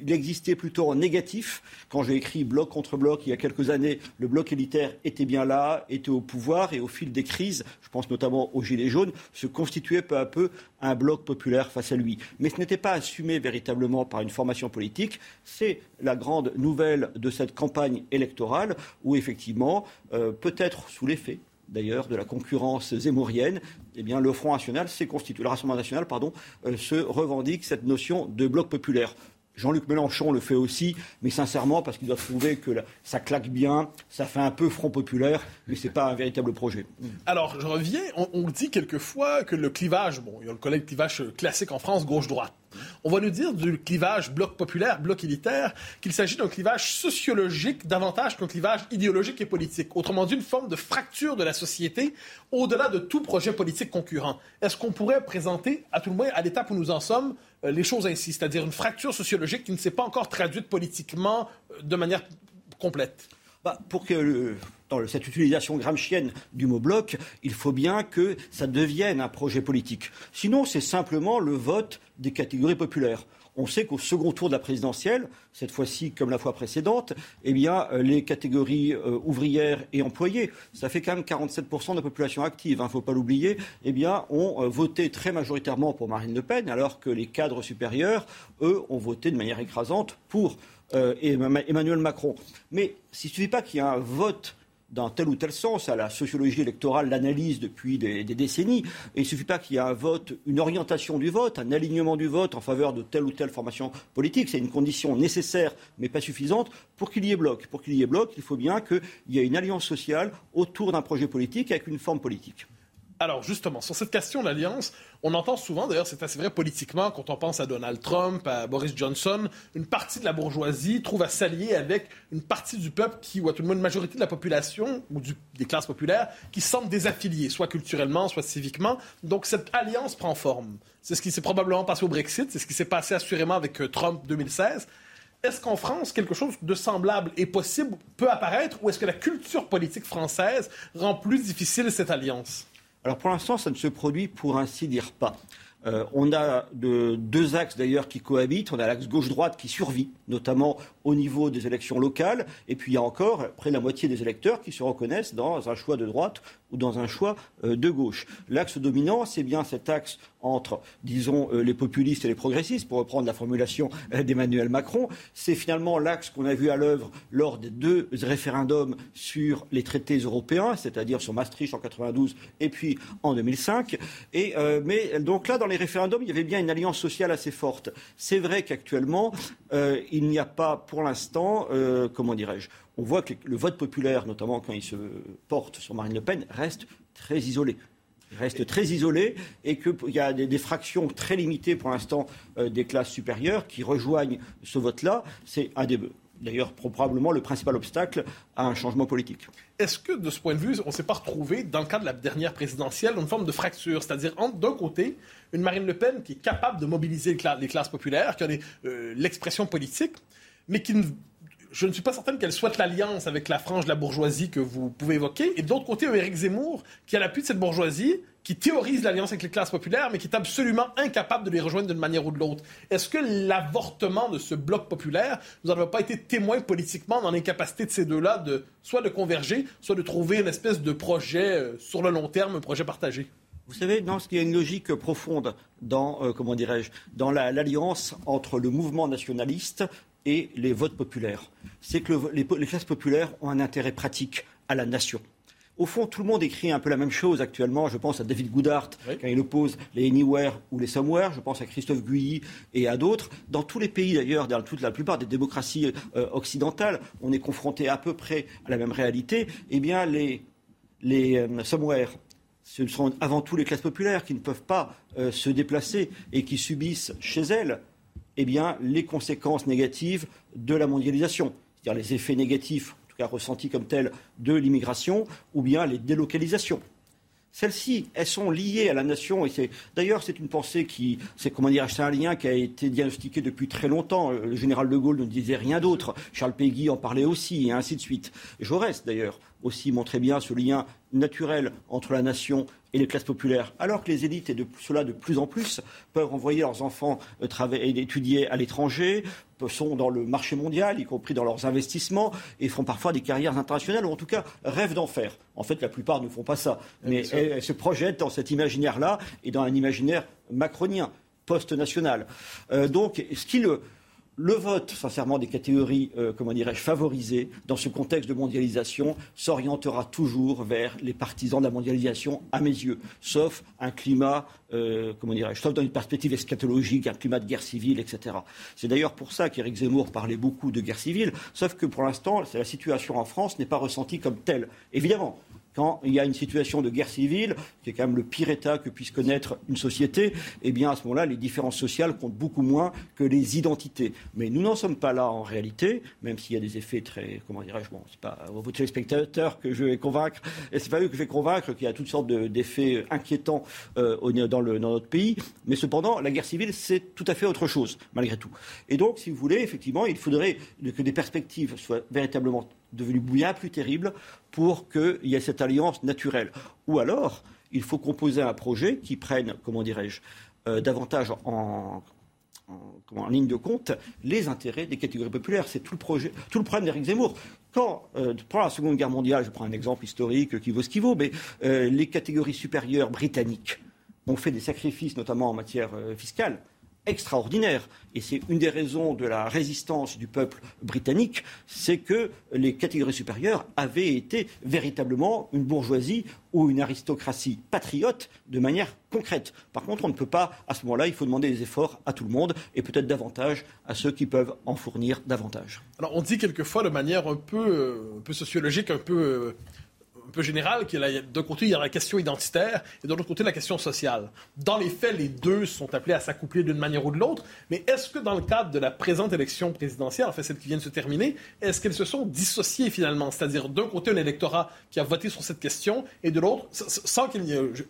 il existait plutôt en négatif. Quand j'ai écrit bloc contre bloc il y a quelques années, le bloc élitaire était bien là, était au pouvoir et au fil des crises, je pense notamment aux Gilets jaunes, se constituait peu à peu un bloc populaire face à lui. Mais ce n'était pas assumé véritablement par une formation politique. C'est la grande nouvelle de cette campagne électorale où effectivement, euh, peut-être sous l'effet d'ailleurs de la concurrence zémourienne, eh bien, le Front National s'est constitué, le Rassemblement National, pardon, euh, se revendique cette notion de bloc populaire. Jean-Luc Mélenchon le fait aussi, mais sincèrement parce qu'il doit trouver que ça claque bien, ça fait un peu Front populaire, mais ce n'est pas un véritable projet. Alors, je reviens, on, on, dit quelquefois que le clivage, bon, il y a le collègue clivage classique en France, gauche-droite. On va nous dire du clivage bloc populaire, bloc élitaire, qu'il s'agit d'un clivage sociologique davantage qu'un clivage idéologique et politique. Autrement dit, une forme de fracture de la société au-delà de tout projet politique concurrent. Est-ce qu'on pourrait présenter, à tout le moins à l'étape où nous en sommes, euh, les choses ainsi, c'est-à-dire une fracture sociologique qui ne s'est pas encore traduite politiquement euh, de manière complète? Bah, pour que dans cette utilisation gramscienne du mot bloc, il faut bien que ça devienne un projet politique. Sinon, c'est simplement le vote des catégories populaires. On sait qu'au second tour de la présidentielle, cette fois-ci comme la fois précédente, eh bien, euh, les catégories euh, ouvrières et employées, ça fait quand même 47% de la population active, il hein, ne faut pas l'oublier, eh bien, ont euh, voté très majoritairement pour Marine Le Pen, alors que les cadres supérieurs, eux, ont voté de manière écrasante pour Emmanuel Macron. Mais il ne suffit pas qu'il y ait un vote dans tel ou tel sens à la sociologie électorale, l'analyse depuis des, décennies. Et il ne suffit pas qu'il y ait un vote, une orientation du vote, un alignement du vote en faveur de telle ou telle formation politique. C'est une condition nécessaire, mais pas suffisante, pour qu'il y ait bloc. Pour qu'il y ait bloc, il faut bien qu'il y ait une alliance sociale autour d'un projet politique avec une forme politique. Alors justement, sur cette question d'alliance, on entend souvent, d'ailleurs c'est assez vrai politiquement, quand on pense à Donald Trump, à Boris Johnson, une partie de la bourgeoisie trouve à s'allier avec une partie du peuple qui, ou à tout le monde une majorité de la population, ou des classes populaires, qui semblent désaffiliées, soit culturellement, soit civiquement. Donc cette alliance prend forme. C'est ce qui s'est probablement passé au Brexit, c'est ce qui s'est passé assurément avec euh, Trump 2016. Est-ce qu'en France, quelque chose de semblable est possible, peut apparaître, ou est-ce que la culture politique française rend plus difficile cette alliance? Alors pour l'instant, ça ne se produit pour ainsi dire pas. Euh, on a deux axes d'ailleurs qui cohabitent. On a l'axe gauche-droite qui survit, notamment au niveau des élections locales. Et puis il y a encore près de la moitié des électeurs qui se reconnaissent dans un choix de droite ou dans un choix euh, de gauche. L'axe dominant, c'est bien cet axe entre, disons, euh, les populistes et les progressistes, pour reprendre la formulation euh, d'Emmanuel Macron. C'est finalement l'axe qu'on a vu à l'œuvre lors des deux référendums sur les traités européens, c'est-à-dire sur Maastricht en 92 et puis en 2005. Et, mais donc là, dans les référendums, il y avait bien une alliance sociale assez forte. C'est vrai qu'actuellement, il n'y a pas, pour l'instant, comment dirais-je, on voit que le vote populaire, notamment quand il se porte sur Marine Le Pen, reste très isolé. Il reste très isolé et qu'il y a des, fractions très limitées pour l'instant euh, des classes supérieures qui rejoignent ce vote-là. C'est un des, d'ailleurs probablement le principal obstacle à un changement politique. Est-ce que, de ce point de vue, on ne s'est pas retrouvé, dans le cadre de la dernière présidentielle, une forme de fracture? C'est-à-dire, d'un côté, une Marine Le Pen qui est capable de mobiliser les, classes populaires, qui a euh, l'expression politique, mais je ne suis pas certaine qu'elle souhaite l'alliance avec la frange de la bourgeoisie que vous pouvez évoquer. Et de l'autre côté, Éric Zemmour, qui a l'appui de cette bourgeoisie, qui théorise l'alliance avec les classes populaires, mais qui est absolument incapable de les rejoindre d'une manière ou de l'autre. Est-ce que l'avortement de ce bloc populaire, nous n'avons pas été témoins politiquement dans l'incapacité de ces deux-là de soit de converger, soit de trouver une espèce de projet euh, sur le long terme, un projet partagé? Vous savez, dans ce qui y a une logique profonde dans, euh, comment dirais-je, dans l'alliance entre le mouvement nationaliste et les votes populaires. C'est que les, classes populaires ont un intérêt pratique à la nation. Au fond, tout le monde écrit un peu la même chose actuellement. Je pense à David Goodhart, quand il oppose les Anywhere ou les Somewhere. Je pense à Christophe Guilly et à d'autres. Dans tous les pays, d'ailleurs, dans toute la plupart des démocraties euh, occidentales, on est confronté à peu près à la même réalité. Eh bien, les, les euh, Somewhere, ce sont avant tout les classes populaires qui ne peuvent pas euh, se déplacer et qui subissent chez elles eh bien, les conséquences négatives de la mondialisation, c'est-à-dire les effets négatifs, en tout cas ressentis comme tels, de l'immigration, ou bien les délocalisations. Celles-ci, elles sont liées à la nation et c'est d'ailleurs c'est une pensée qui, c'est comment dire, c'est un lien qui a été diagnostiqué depuis très longtemps. Le général de Gaulle ne disait rien d'autre. Charles Péguy en parlait aussi et ainsi de suite. Jaurès d'ailleurs aussi montrait bien ce lien naturel entre la nation et les classes populaires, alors que les élites, et de cela de plus en plus, peuvent envoyer leurs enfants euh, étudier à l'étranger, sont dans le marché mondial, y compris dans leurs investissements, et font parfois des carrières internationales, ou en tout cas rêvent d'en faire. En fait, la plupart ne font pas ça, mais elles, se projettent dans cet imaginaire-là et dans un imaginaire macronien, post-national. Euh, donc, ce qui le le vote, sincèrement, des catégories, euh, comment dirais-je, favorisées dans ce contexte de mondialisation s'orientera toujours vers les partisans de la mondialisation, à mes yeux, sauf un climat, euh, comment dirais-je, sauf dans une perspective eschatologique, un climat de guerre civile, etc. C'est d'ailleurs pour ça qu'Éric Zemmour parlait beaucoup de guerre civile, sauf que pour l'instant, la situation en France n'est pas ressentie comme telle. Évidemment, quand il y a une situation de guerre civile, qui est quand même le pire état que puisse connaître une société, eh bien à ce moment-là, les différences sociales comptent beaucoup moins que les identités. Mais nous n'en sommes pas là en réalité, même s'il y a des effets très, comment dirais-je, bon, c'est pas vos téléspectateurs que je vais convaincre, et c'est pas eux que je vais convaincre qu'il y a toutes sortes d'effets inquiétants euh, dans, notre pays. Mais cependant, la guerre civile, c'est tout à fait autre chose, malgré tout. Et donc, si vous voulez, effectivement, il faudrait que des perspectives soient véritablement devenu bien plus terrible pour qu'il y ait cette alliance naturelle. Ou alors, il faut composer un projet qui prenne, comment dirais-je, euh, davantage en, ligne de compte les intérêts des catégories populaires. C'est tout le, projet, tout le problème d'Éric Zemmour. Quand, euh, pendant la Seconde Guerre mondiale, je prends un exemple historique qui vaut ce qu'il vaut, mais euh, les catégories supérieures britanniques ont fait des sacrifices, notamment en matière fiscale, extraordinaire. Et c'est une des raisons de la résistance du peuple britannique, c'est que les catégories supérieures avaient été véritablement une bourgeoisie ou une aristocratie patriote de manière concrète. Par contre, on ne peut pas, à ce moment-là, il faut demander des efforts à tout le monde et peut-être davantage à ceux qui peuvent en fournir davantage. Alors, on dit quelquefois de manière un peu, euh, un peu sociologique, un peu euh, un peu général, d'un côté, il y a la question identitaire et de l'autre côté, la question sociale. Dans les faits, les deux sont appelés à s'accoupler d'une manière ou de l'autre, mais est-ce que dans le cadre de la présente élection présidentielle, en fait celle qui vient de se terminer, est-ce qu'elles se sont dissociées finalement? C'est-à-dire d'un côté, un électorat qui a voté sur cette question et de l'autre, sans, qu'il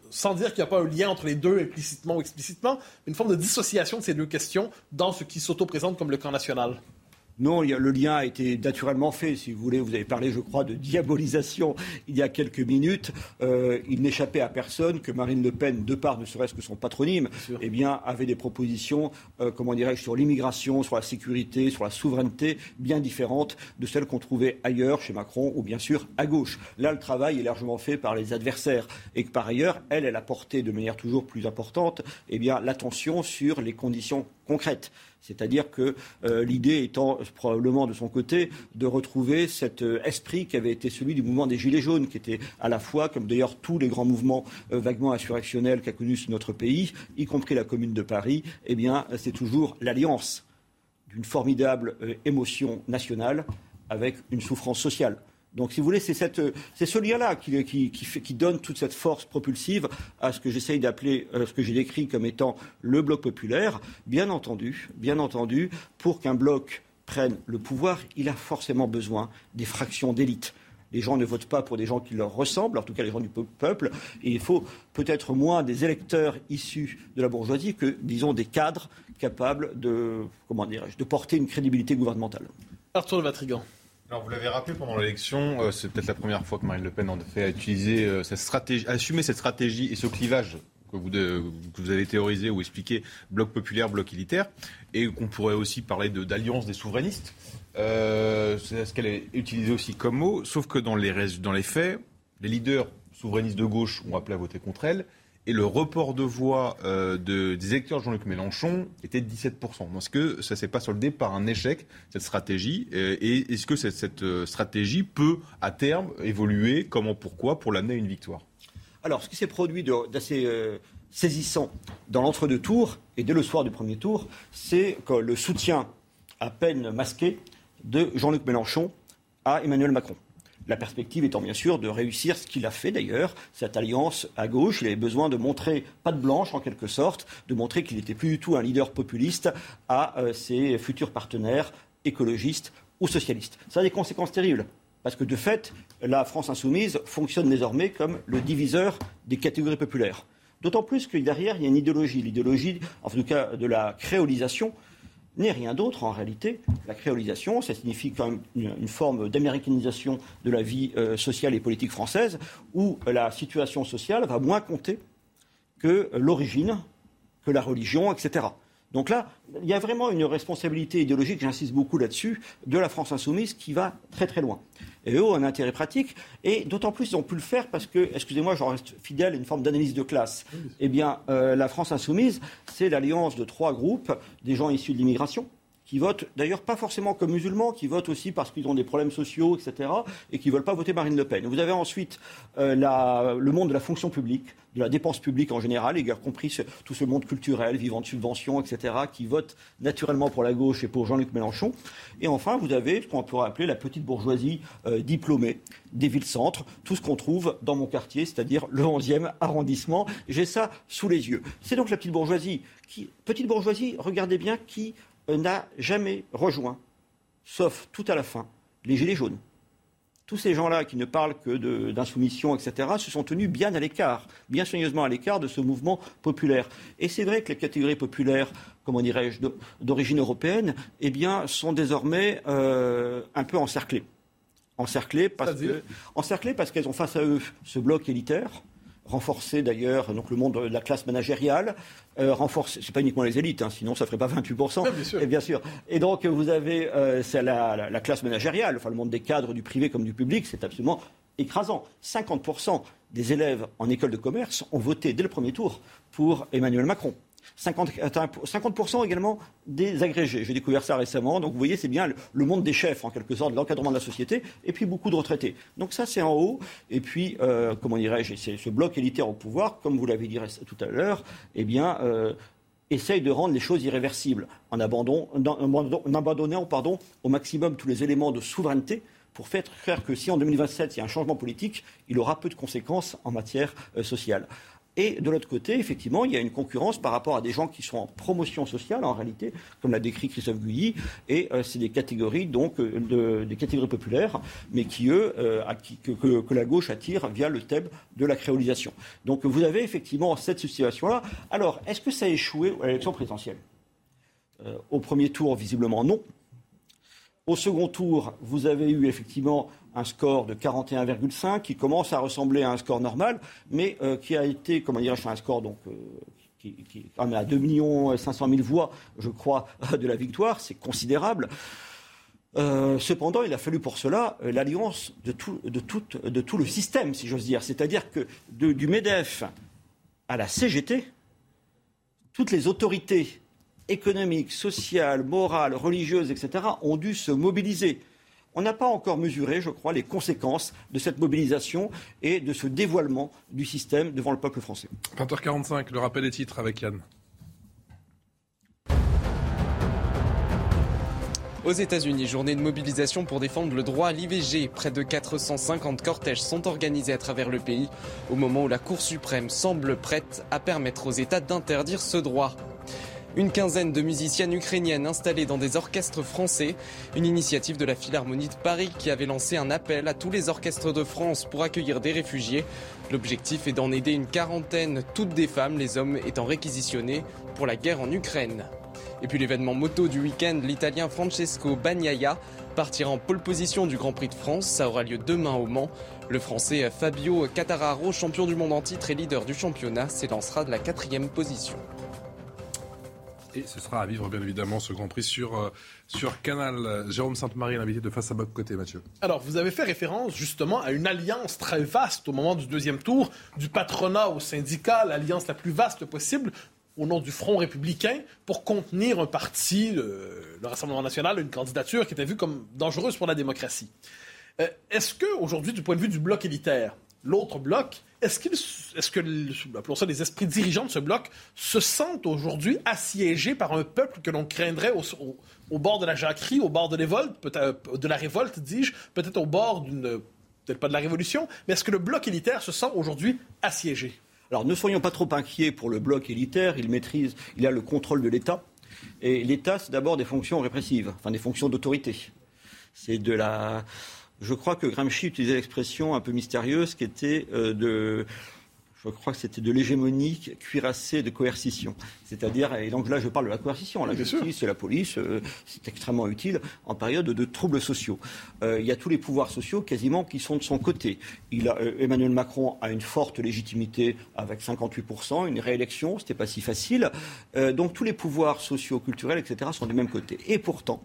sans dire qu'il n'y a pas un lien entre les deux implicitement ou explicitement, une forme de dissociation de ces deux questions dans ce qui s'auto-présente comme le camp national Non, le lien a été naturellement fait. Si vous voulez, vous avez parlé, je crois, de diabolisation il y a quelques minutes. Euh, il n'échappait à personne que Marine Le Pen, de part ne serait-ce que son patronyme, eh bien, avait des propositions, euh, comment dirais-je, sur l'immigration, sur la sécurité, sur la souveraineté, bien différentes de celles qu'on trouvait ailleurs, chez Macron, ou bien sûr à gauche. Là, le travail est largement fait par les adversaires. Et que par ailleurs, elle, elle a porté de manière toujours plus importante eh bien, l'attention sur les conditions concrètes. C'est-à-dire que euh, l'idée étant probablement de son côté de retrouver cet euh, esprit qui avait été celui du mouvement des Gilets jaunes, qui était à la fois, comme d'ailleurs tous les grands mouvements euh, vaguement insurrectionnels qu'a connu notre pays, y compris la Commune de Paris, eh bien, c'est toujours l'alliance d'une formidable émotion nationale avec une souffrance sociale. Donc, si vous voulez, c'est, ce lien-là qui, donne toute cette force propulsive à ce que j'essaye d'appeler, euh, ce que j'ai décrit comme étant le bloc populaire. Bien entendu, bien entendu, pour qu'un bloc prenne le pouvoir, il a forcément besoin des fractions d'élite. Les gens ne votent pas pour des gens qui leur ressemblent, en tout cas les gens du peuple, et il faut peut-être moins des électeurs issus de la bourgeoisie que, disons, des cadres capables de, comment de porter une crédibilité gouvernementale. De Vatrigan. Vous l'avez rappelé pendant l'élection, euh, c'est peut-être la première fois que Marine Le Pen en fait a utilisé euh, stratégie, assumé cette stratégie et ce clivage que vous, avez théorisé ou expliqué, bloc populaire, bloc élitaire, et qu'on pourrait aussi parler d'alliance des souverainistes. Euh, c'est ce qu'elle a utilisé aussi comme mot, sauf que dans les, dans les faits, les leaders souverainistes de gauche ont appelé à voter contre elle, et le report de voix euh, de, des électeurs Jean-Luc Mélenchon était de 17%. Est-ce que ça ne s'est pas soldé par un échec, cette stratégie? Euh, Et est-ce que cette, euh, stratégie peut, à terme, évoluer? Comment, pourquoi? Pour l'amener à une victoire? Alors, ce qui s'est produit d'assez saisissant dans l'entre-deux tours, et dès le soir du premier tour, c'est le soutien à peine masqué de Jean-Luc Mélenchon à Emmanuel Macron. La perspective étant bien sûr de réussir ce qu'il a fait d'ailleurs, cette alliance à gauche. Il avait besoin de montrer patte blanche en quelque sorte, de montrer qu'il n'était plus du tout un leader populiste à euh, ses futurs partenaires écologistes ou socialistes. Ça a des conséquences terribles. Parce que de fait, la France insoumise fonctionne désormais comme le diviseur des catégories populaires. D'autant plus que derrière, il y a une idéologie, l'idéologie, en tout cas, de la créolisation, n'est rien d'autre en réalité. La créolisation, ça signifie quand même une, forme d'américanisation de la vie euh, sociale et politique française, où la situation sociale va moins compter que l'origine, que la religion, etc. Donc là, il y a vraiment une responsabilité idéologique, j'insiste beaucoup là-dessus, de la France insoumise qui va très très loin. Et eux ont un intérêt pratique, et d'autant plus ils ont pu le faire parce que, excusez-moi, j'en reste fidèle à une forme d'analyse de classe. Eh bien, euh, la France insoumise, c'est l'alliance de trois groupes, des gens issus de l'immigration, qui votent d'ailleurs pas forcément comme musulmans, qui votent aussi parce qu'ils ont des problèmes sociaux, etc., et qui ne veulent pas voter Marine Le Pen. Vous avez ensuite euh, le monde de la fonction publique, de la dépense publique en général, y compris tout ce monde culturel, vivant de subventions, etc., qui vote naturellement pour la gauche et pour Jean-Luc Mélenchon. Et enfin, vous avez ce qu'on pourrait appeler la petite bourgeoisie euh, diplômée des villes-centres, tout ce qu'on trouve dans mon quartier, c'est-à-dire le 11e arrondissement. J'ai ça sous les yeux. C'est donc la petite bourgeoisie. Qui, petite bourgeoisie, regardez bien, qui n'a jamais rejoint, sauf tout à la fin, les Gilets jaunes. Tous ces gens-là qui ne parlent que d'insoumission, etc., se sont tenus bien à l'écart, bien soigneusement à l'écart de ce mouvement populaire. Et c'est vrai que les catégories populaires, comment dirais-je, d'origine européenne, eh bien, sont désormais euh, un peu encerclées. Encerclées parce, encerclées parce qu'elles ont face à eux ce bloc élitaire, renforcer d'ailleurs donc le monde de la classe managériale, euh, renforcer, c'est pas uniquement les élites, hein, sinon ça ferait pas 28%. bien sûr. Et bien sûr. Et donc vous avez euh, la, la, classe managériale, enfin le monde des cadres du privé comme du public, c'est absolument écrasant. 50% des élèves en école de commerce ont voté dès le premier tour pour Emmanuel Macron. 50, également des agrégés. J'ai découvert ça récemment. Donc vous voyez, c'est bien le, monde des chefs, en quelque sorte, de l'encadrement de la société, et puis beaucoup de retraités. Donc ça, c'est en haut. Et puis, euh, comment dirais-je, ce bloc élitaire au pouvoir, comme vous l'avez dit tout à l'heure, eh bien, euh, essaye de rendre les choses irréversibles en, abandonnant pardon, au maximum tous les éléments de souveraineté pour faire que si en 2027 il y a un changement politique, il aura peu de conséquences en matière euh, sociale. Et de l'autre côté, effectivement, il y a une concurrence par rapport à des gens qui sont en promotion sociale, en réalité, comme l'a décrit Christophe Gully. Et euh, c'est des catégories, donc, euh, des catégories populaires, mais qui, eux, euh, que, la gauche attire via le thème de la créolisation. Donc, vous avez effectivement cette situation-là. Alors, est-ce que ça a échoué à l'élection présidentielle Au premier tour, visiblement non. Au second tour, vous avez eu effectivement un score de 41,5 qui commence à ressembler à un score normal, mais euh, qui a été, comment dirais-je, un score donc, euh, qui, qui est à 2 500 000 voix, je crois, <laughs> de la victoire. C'est considérable. Euh, cependant, il a fallu pour cela l'alliance de tout, le système, si j'ose dire. C'est-à-dire que du MEDEF à la CGT, toutes les autorités économiques, sociales, morales, religieuses, etc., ont dû se mobiliser. On n'a pas encore mesuré, je crois, les conséquences de cette mobilisation et de ce dévoilement du système devant le peuple français. 20h45, le rappel des titres avec Yann. Aux États-Unis, journée de mobilisation pour défendre le droit à l'IVG. Près de 450 cortèges sont organisés à travers le pays au moment où la Cour suprême semble prête à permettre aux États d'interdire ce droit. Une quinzaine de musiciennes ukrainiennes installées dans des orchestres français. Une initiative de la Philharmonie de Paris qui avait lancé un appel à tous les orchestres de France pour accueillir des réfugiés. L'objectif est d'en aider une quarantaine, toutes des femmes, les hommes étant réquisitionnés pour la guerre en Ukraine. Et puis l'événement moto du week-end, l'italien Francesco Bagnaia partira en pole position du Grand Prix de France. Ça aura lieu demain au Mans. Le français Fabio Cattararo, champion du monde en titre et leader du championnat, s'élancera de la quatrième position. Et ce sera à vivre, bien évidemment, ce Grand Prix sur, euh, sur Canal. Jérôme Sainte-Marie, l'invité de Face à Boc Côté, Mathieu. Alors, vous avez fait référence justement à une alliance très vaste au moment du deuxième tour, du patronat au syndicat, l'alliance la plus vaste possible au nom du Front républicain pour contenir un parti, le, le Rassemblement national, une candidature qui était vue comme dangereuse pour la démocratie. Euh, Est-ce que aujourd'hui, du point de vue du bloc élitaire, l'autre bloc est-ce, est que, les esprits dirigeants de ce bloc se sentent aujourd'hui assiégés par un peuple que l'on craindrait au, bord de la jacquerie, au bord de, de la révolte, dis-je, peut-être au bord d'une, peut-être pas de la révolution, mais est-ce que le bloc élitaire se sent aujourd'hui assiégé? Alors ne soyons pas trop inquiets pour le bloc élitaire, il maîtrise, il a le contrôle de l'État, et l'État, c'est d'abord des fonctions répressives, enfin des fonctions d'autorité. C'est de la je crois que Gramsci utilisait l'expression un peu mystérieuse qui était euh, de je crois que c'était de l'hégémonie cuirassée de coercition. C'est-à-dire, et donc là je parle de la coercition, la justice et la police, euh, c'est extrêmement utile en période de troubles sociaux. Euh, il y a tous les pouvoirs sociaux quasiment qui sont de son côté. Il a, euh, Emmanuel Macron a une forte légitimité avec 58%, une réélection, c'était pas si facile. Donc tous les pouvoirs sociaux, culturels, etc. sont du même côté. Et pourtant,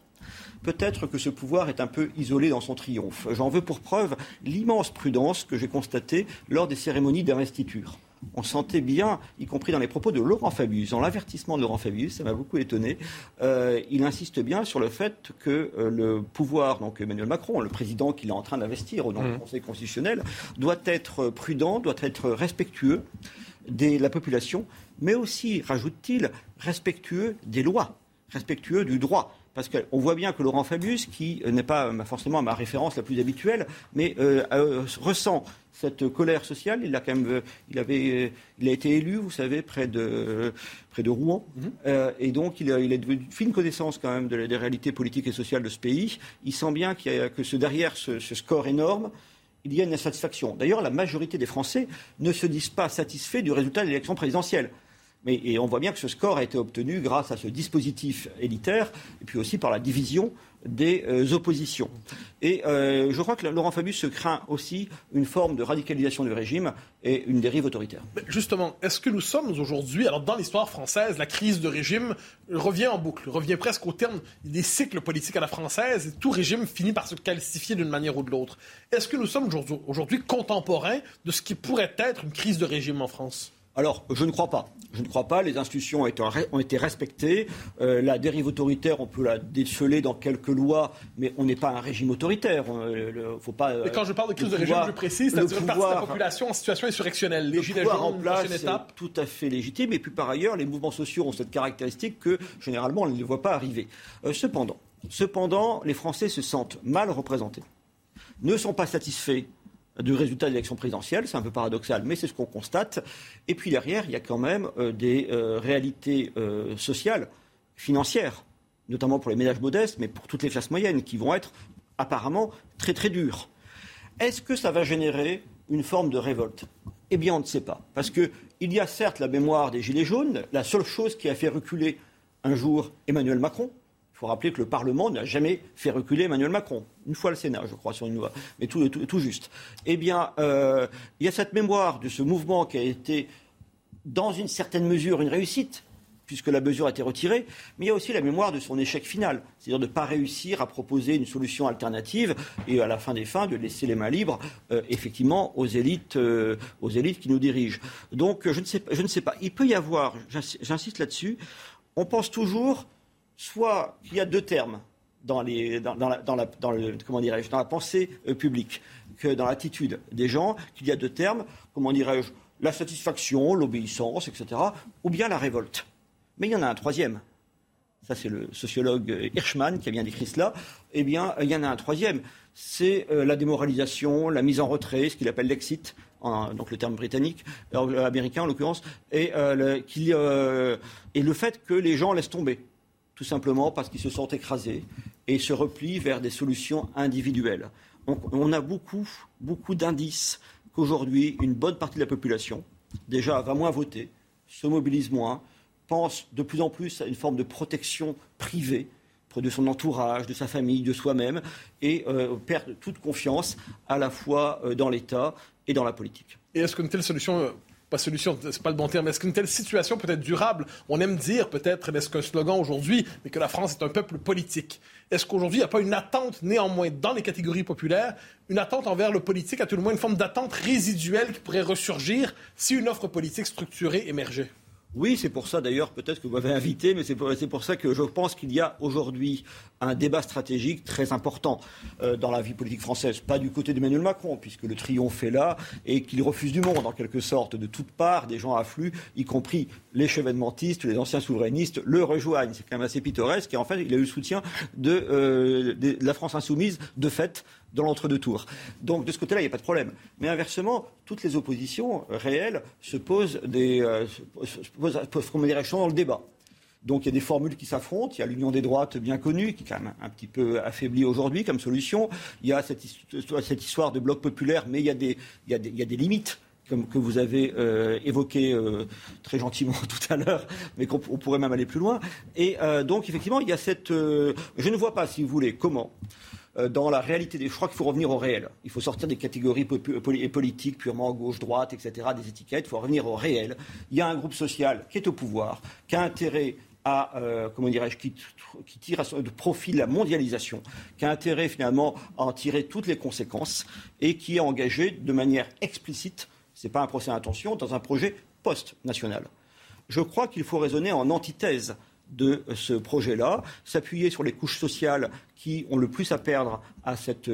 peut-être que ce pouvoir est un peu isolé dans son triomphe. J'en veux pour preuve l'immense prudence que j'ai constatée lors des cérémonies d'investiture. On sentait bien, y compris dans les propos de Laurent Fabius, dans l'avertissement de Laurent Fabius, ça m'a beaucoup étonné, euh, il insiste bien sur le fait que euh, le pouvoir, donc Emmanuel Macron, le président qu'il est en train d'investir au nom du mmh. Conseil constitutionnel, doit être prudent, doit être respectueux de la population, mais aussi, rajoute-t-il, respectueux des lois, respectueux du droit parce qu'on voit bien que Laurent Fabius, qui n'est pas forcément ma référence la plus habituelle, mais euh, euh, ressent cette colère sociale. Il a quand même, il avait, il a été élu, vous savez, près de près de Rouen, mhm. euh, et donc il a, il a de fine connaissance quand même de, des réalités politiques et sociales de ce pays. Il sent bien qu'il y a, que ce, derrière ce, ce score énorme, il y a une insatisfaction. D'ailleurs, la majorité des Français ne se disent pas satisfaits du résultat de l'élection présidentielle. Mais, et on voit bien que ce score a été obtenu grâce à ce dispositif élitaire et puis aussi par la division des euh, oppositions. Et euh, je crois que Laurent Fabius se craint aussi une forme de radicalisation du régime et une dérive autoritaire. Justement, est-ce que nous sommes aujourd'hui, alors dans l'histoire française, la crise de régime revient en boucle, revient presque au terme des cycles politiques à la française, et tout régime finit par se calcifier d'une manière ou de l'autre. Est-ce que nous sommes aujourd'hui contemporains de ce qui pourrait être une crise de régime en France? Alors, je ne crois pas. Je ne crois pas. Les institutions ont été, ont été respectées. Euh, la dérive autoritaire, on peut la déceler dans quelques lois, mais on n'est pas un régime autoritaire. Euh, faut pas. Euh, et quand je parle de crise de régime, je précise, c'est-à-dire une partie de la population en situation insurrectionnelle. Les gilets jaunes, en place, étape. tout à fait légitime. Et puis par ailleurs, les mouvements sociaux ont cette caractéristique que généralement on ne les voit pas arriver. Euh, cependant, cependant, les Français se sentent mal représentés, ne sont pas satisfaits du résultat de l'élection présidentielle. C'est un peu paradoxal, mais c'est ce qu'on constate. Et puis derrière, il y a quand même euh, des euh, réalités euh, sociales, financières, notamment pour les ménages modestes, mais pour toutes les classes moyennes, qui vont être apparemment très très dures. Est-ce que ça va générer une forme de révolte? Eh bien, on ne sait pas. Parce qu'il y a certes la mémoire des Gilets jaunes, la seule chose qui a fait reculer un jour Emmanuel Macron, Il faut rappeler que le Parlement n'a jamais fait reculer Emmanuel Macron. Une fois le Sénat, je crois, sur une loi, mais tout, juste. Eh bien, euh, il y a cette mémoire de ce mouvement qui a été, dans une certaine mesure, une réussite, puisque la mesure a été retirée, mais il y a aussi la mémoire de son échec final, c'est-à-dire de ne pas réussir à proposer une solution alternative et à la fin des fins de laisser les mains libres, euh, effectivement, aux élites, euh, aux élites qui nous dirigent. Donc, je ne sais pas. Il peut y avoir, j'insiste là-dessus, on pense toujours soit qu'il y a deux termes dans, la, pensée euh, publique, que dans l'attitude des gens, qu'il y a deux termes, comment dirais-je, la satisfaction, l'obéissance, etc., ou bien la révolte. Mais il y en a un troisième. Ça, c'est le sociologue Hirschman qui a bien décrit cela. Eh bien, il y en a un troisième. C'est euh, la démoralisation, la mise en retrait, ce qu'il appelle l'exit, donc le terme britannique, euh, américain en l'occurrence, et le fait que les gens laissent tomber tout simplement parce qu'ils se sentent écrasés et se replient vers des solutions individuelles. on a beaucoup, beaucoup d'indices qu'aujourd'hui, une bonne partie de la population, déjà, va moins voter, se mobilise moins, pense de plus en plus à une forme de protection privée de son entourage, de sa famille, de soi-même, et euh, perd toute confiance à la fois euh, dans l'État et dans la politique. Et est-ce qu'une telle solution euh, pas solution, c'est pas le bon terme, est-ce qu'une telle situation peut être durable? On aime dire peut-être, est-ce qu'un slogan aujourd'hui, mais que la France est un peuple politique? Est-ce qu'aujourd'hui, il n'y a pas une attente néanmoins dans les catégories populaires, une attente envers le politique, à tout le moins une forme d'attente résiduelle qui pourrait ressurgir si une offre politique structurée émergeait? Oui, c'est pour ça d'ailleurs peut-être que vous m'avez invité, mais c'est pour, ça que je pense qu'il y a aujourd'hui un débat stratégique très important euh, dans la vie politique française. Pas du côté d'Emmanuel Macron, puisque le triomphe est là et qu'il refuse du monde en quelque sorte. De toutes parts, des gens affluent, y compris les chevènementistes, les anciens souverainistes, le rejoignent. C'est quand même assez pittoresque. Et en fait, il a eu le soutien de, euh, de la France insoumise de fait dans l'entre-deux tours. Donc de ce côté-là, il n'y a pas de problème. Mais inversement, toutes les oppositions réelles se posent des, euh, dans le débat. Donc il y a des formules qui s'affrontent. Il y a l'union des droites bien connue, qui est quand même un petit peu affaiblie aujourd'hui comme solution. Il y a cette, histoire de bloc populaire, mais il y a des, il y a des, il y a des limites comme que vous avez euh, évoqué euh, très gentiment <laughs> tout à l'heure, mais qu'on pourrait même aller plus loin. Et euh, donc, effectivement, il y a cette. je ne vois pas, si vous voulez, comment euh, dans la réalité des. Je crois qu'il faut revenir au réel. Il faut sortir des catégories politiques purement gauche-droite, etc., des étiquettes. Il faut revenir au réel. Il y a un groupe social qui est au pouvoir, qui a intérêt à, euh, comment dirais-je, qui, tire de profit la mondialisation, qui a intérêt finalement à en tirer toutes les conséquences et qui est engagé de manière explicite, ce n'est pas un procès d'intention, dans un projet post-national. Je crois qu'il faut raisonner en antithèse de ce projet-là, s'appuyer sur les couches sociales qui ont le plus à perdre à, cet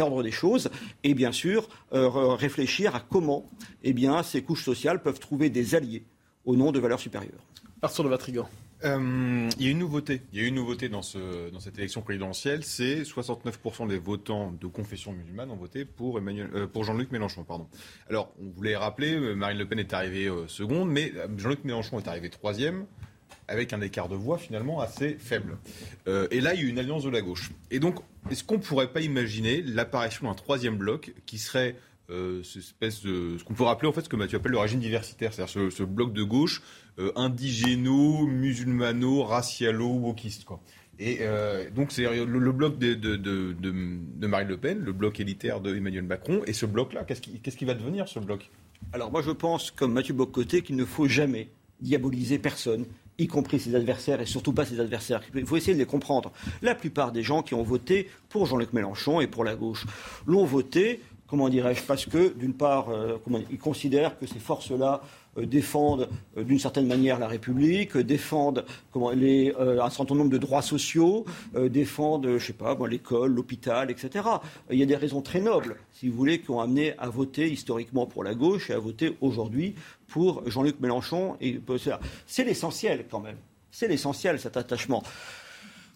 ordre des choses, et bien sûr euh, réfléchir à comment eh bien, ces couches sociales peuvent trouver des alliés au nom de valeurs supérieures. Arthur de Vatrigan. Euh, il y a une nouveauté. Il y a une nouveauté dans, cette élection présidentielle, c'est 69% des votants de confession musulmane ont voté pour, euh, pour Jean-Luc Mélenchon. Pardon. Alors, on voulait rappeler, Marine Le Pen est arrivée seconde, mais Jean-Luc Mélenchon est arrivé troisième avec un écart de voix finalement assez faible. Euh, et là, il y a une alliance de la gauche. Et donc, est-ce qu'on ne pourrait pas imaginer l'apparition d'un troisième bloc qui serait euh, ce, espèce de, ce qu'on peut rappeler en fait ce que Mathieu appelle le régime diversitaire, c'est-à-dire ce, bloc de gauche euh, indigéno, musulmano, racialo, wokiste. Quoi. Et euh, donc c'est le, bloc de, de, de, de, Marine Le Pen, le bloc élitaire de Emmanuel Macron, et ce bloc-là, qu'est-ce qui, qu'est-ce qui va devenir ce bloc? Alors moi je pense, comme Mathieu Bocoté, qu'il ne faut jamais diaboliser personne y compris ses adversaires et surtout pas ses adversaires. Il faut essayer de les comprendre. La plupart des gens qui ont voté pour Jean-Luc Mélenchon et pour la gauche l'ont voté, comment dirais-je, parce que d'une part, euh, ils considèrent que ces forces-là défendent euh, d'une certaine manière la République, défendent les, un certain nombre de droits sociaux, défendent, je sais pas, l'école, l'hôpital, etc. Il y a des raisons très nobles, si vous voulez, qui ont amené à voter historiquement pour la gauche et à voter aujourd'hui pour Jean-Luc Mélenchon. Et c'est l'essentiel quand même. C'est l'essentiel cet attachement.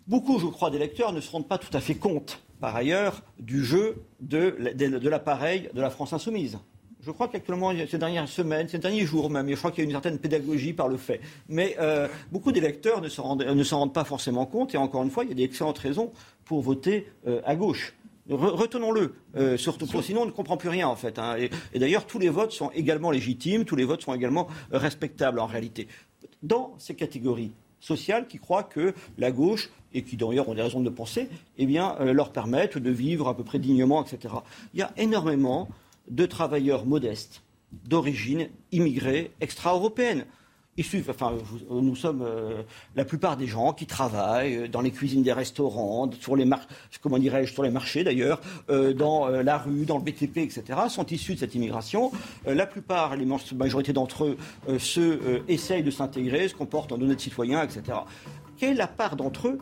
Beaucoup, je crois, des ne se rendent pas tout à fait compte, par ailleurs, du jeu de, l'appareil de la France insoumise. Je crois qu'actuellement, ces dernières semaines, ces derniers jours même, je crois qu'il y a une certaine pédagogie par le fait. Mais euh, beaucoup d'électeurs ne s'en rendent, pas forcément compte. Et encore une fois, il y a des excellentes raisons pour voter euh, à gauche. Retenons-le, euh, surtout sinon on ne comprend plus rien en fait. Hein. Et, d'ailleurs, tous les votes sont également légitimes, tous les votes sont également respectables en réalité. Dans ces catégories sociales qui croient que la gauche, et qui d'ailleurs ont des raisons de le penser, eh bien, leur permettent de vivre à peu près dignement, etc. Il y a énormément de travailleurs modestes, d'origine immigrée extra-européenne enfin, nous sommes euh, la plupart des gens qui travaillent euh, dans les cuisines des restaurants, sur les marchés d'ailleurs, euh, dans la rue, dans le BTP, etc., sont issus de cette immigration. la plupart, la majorité d'entre eux, se essayent de s'intégrer, se comportent en honnêtes citoyens, etc. Quelle est la part d'entre eux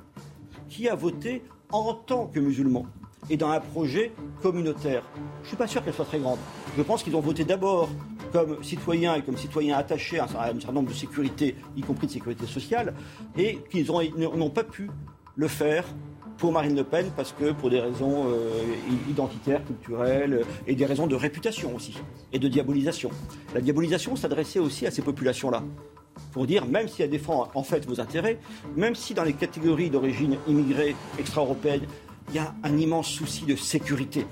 qui a voté en tant que musulman et dans un projet communautaire Je ne suis pas sûr qu'elle soit très grande. Je pense qu'ils ont voté d'abord comme citoyens et comme citoyens attachés à un certain nombre de sécurités, y compris de sécurité sociale, et qu'ils n'ont pas pu le faire pour Marine Le Pen parce que pour des raisons euh, identitaires, culturelles et des raisons de réputation aussi et de diabolisation. La diabolisation s'adressait aussi à ces populations-là pour dire même si elle défend en fait vos intérêts, même si dans les catégories d'origine immigrée extra-européenne, il y a un immense souci de sécurité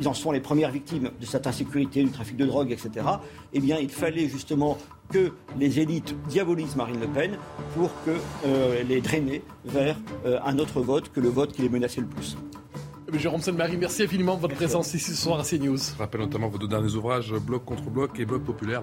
ils en sont les premières victimes de cette insécurité, du trafic de drogue, etc., eh bien, il fallait justement que les élites diabolisent Marine Le Pen pour que euh, les drainer vers euh, un autre vote que le vote qui les menaçait le plus. Eh Jérôme Sainte-Marie, merci infiniment de votre présence ici ce soir à CNews. Je rappelle notamment vos deux derniers ouvrages, Bloc contre Bloc et Bloc populaire.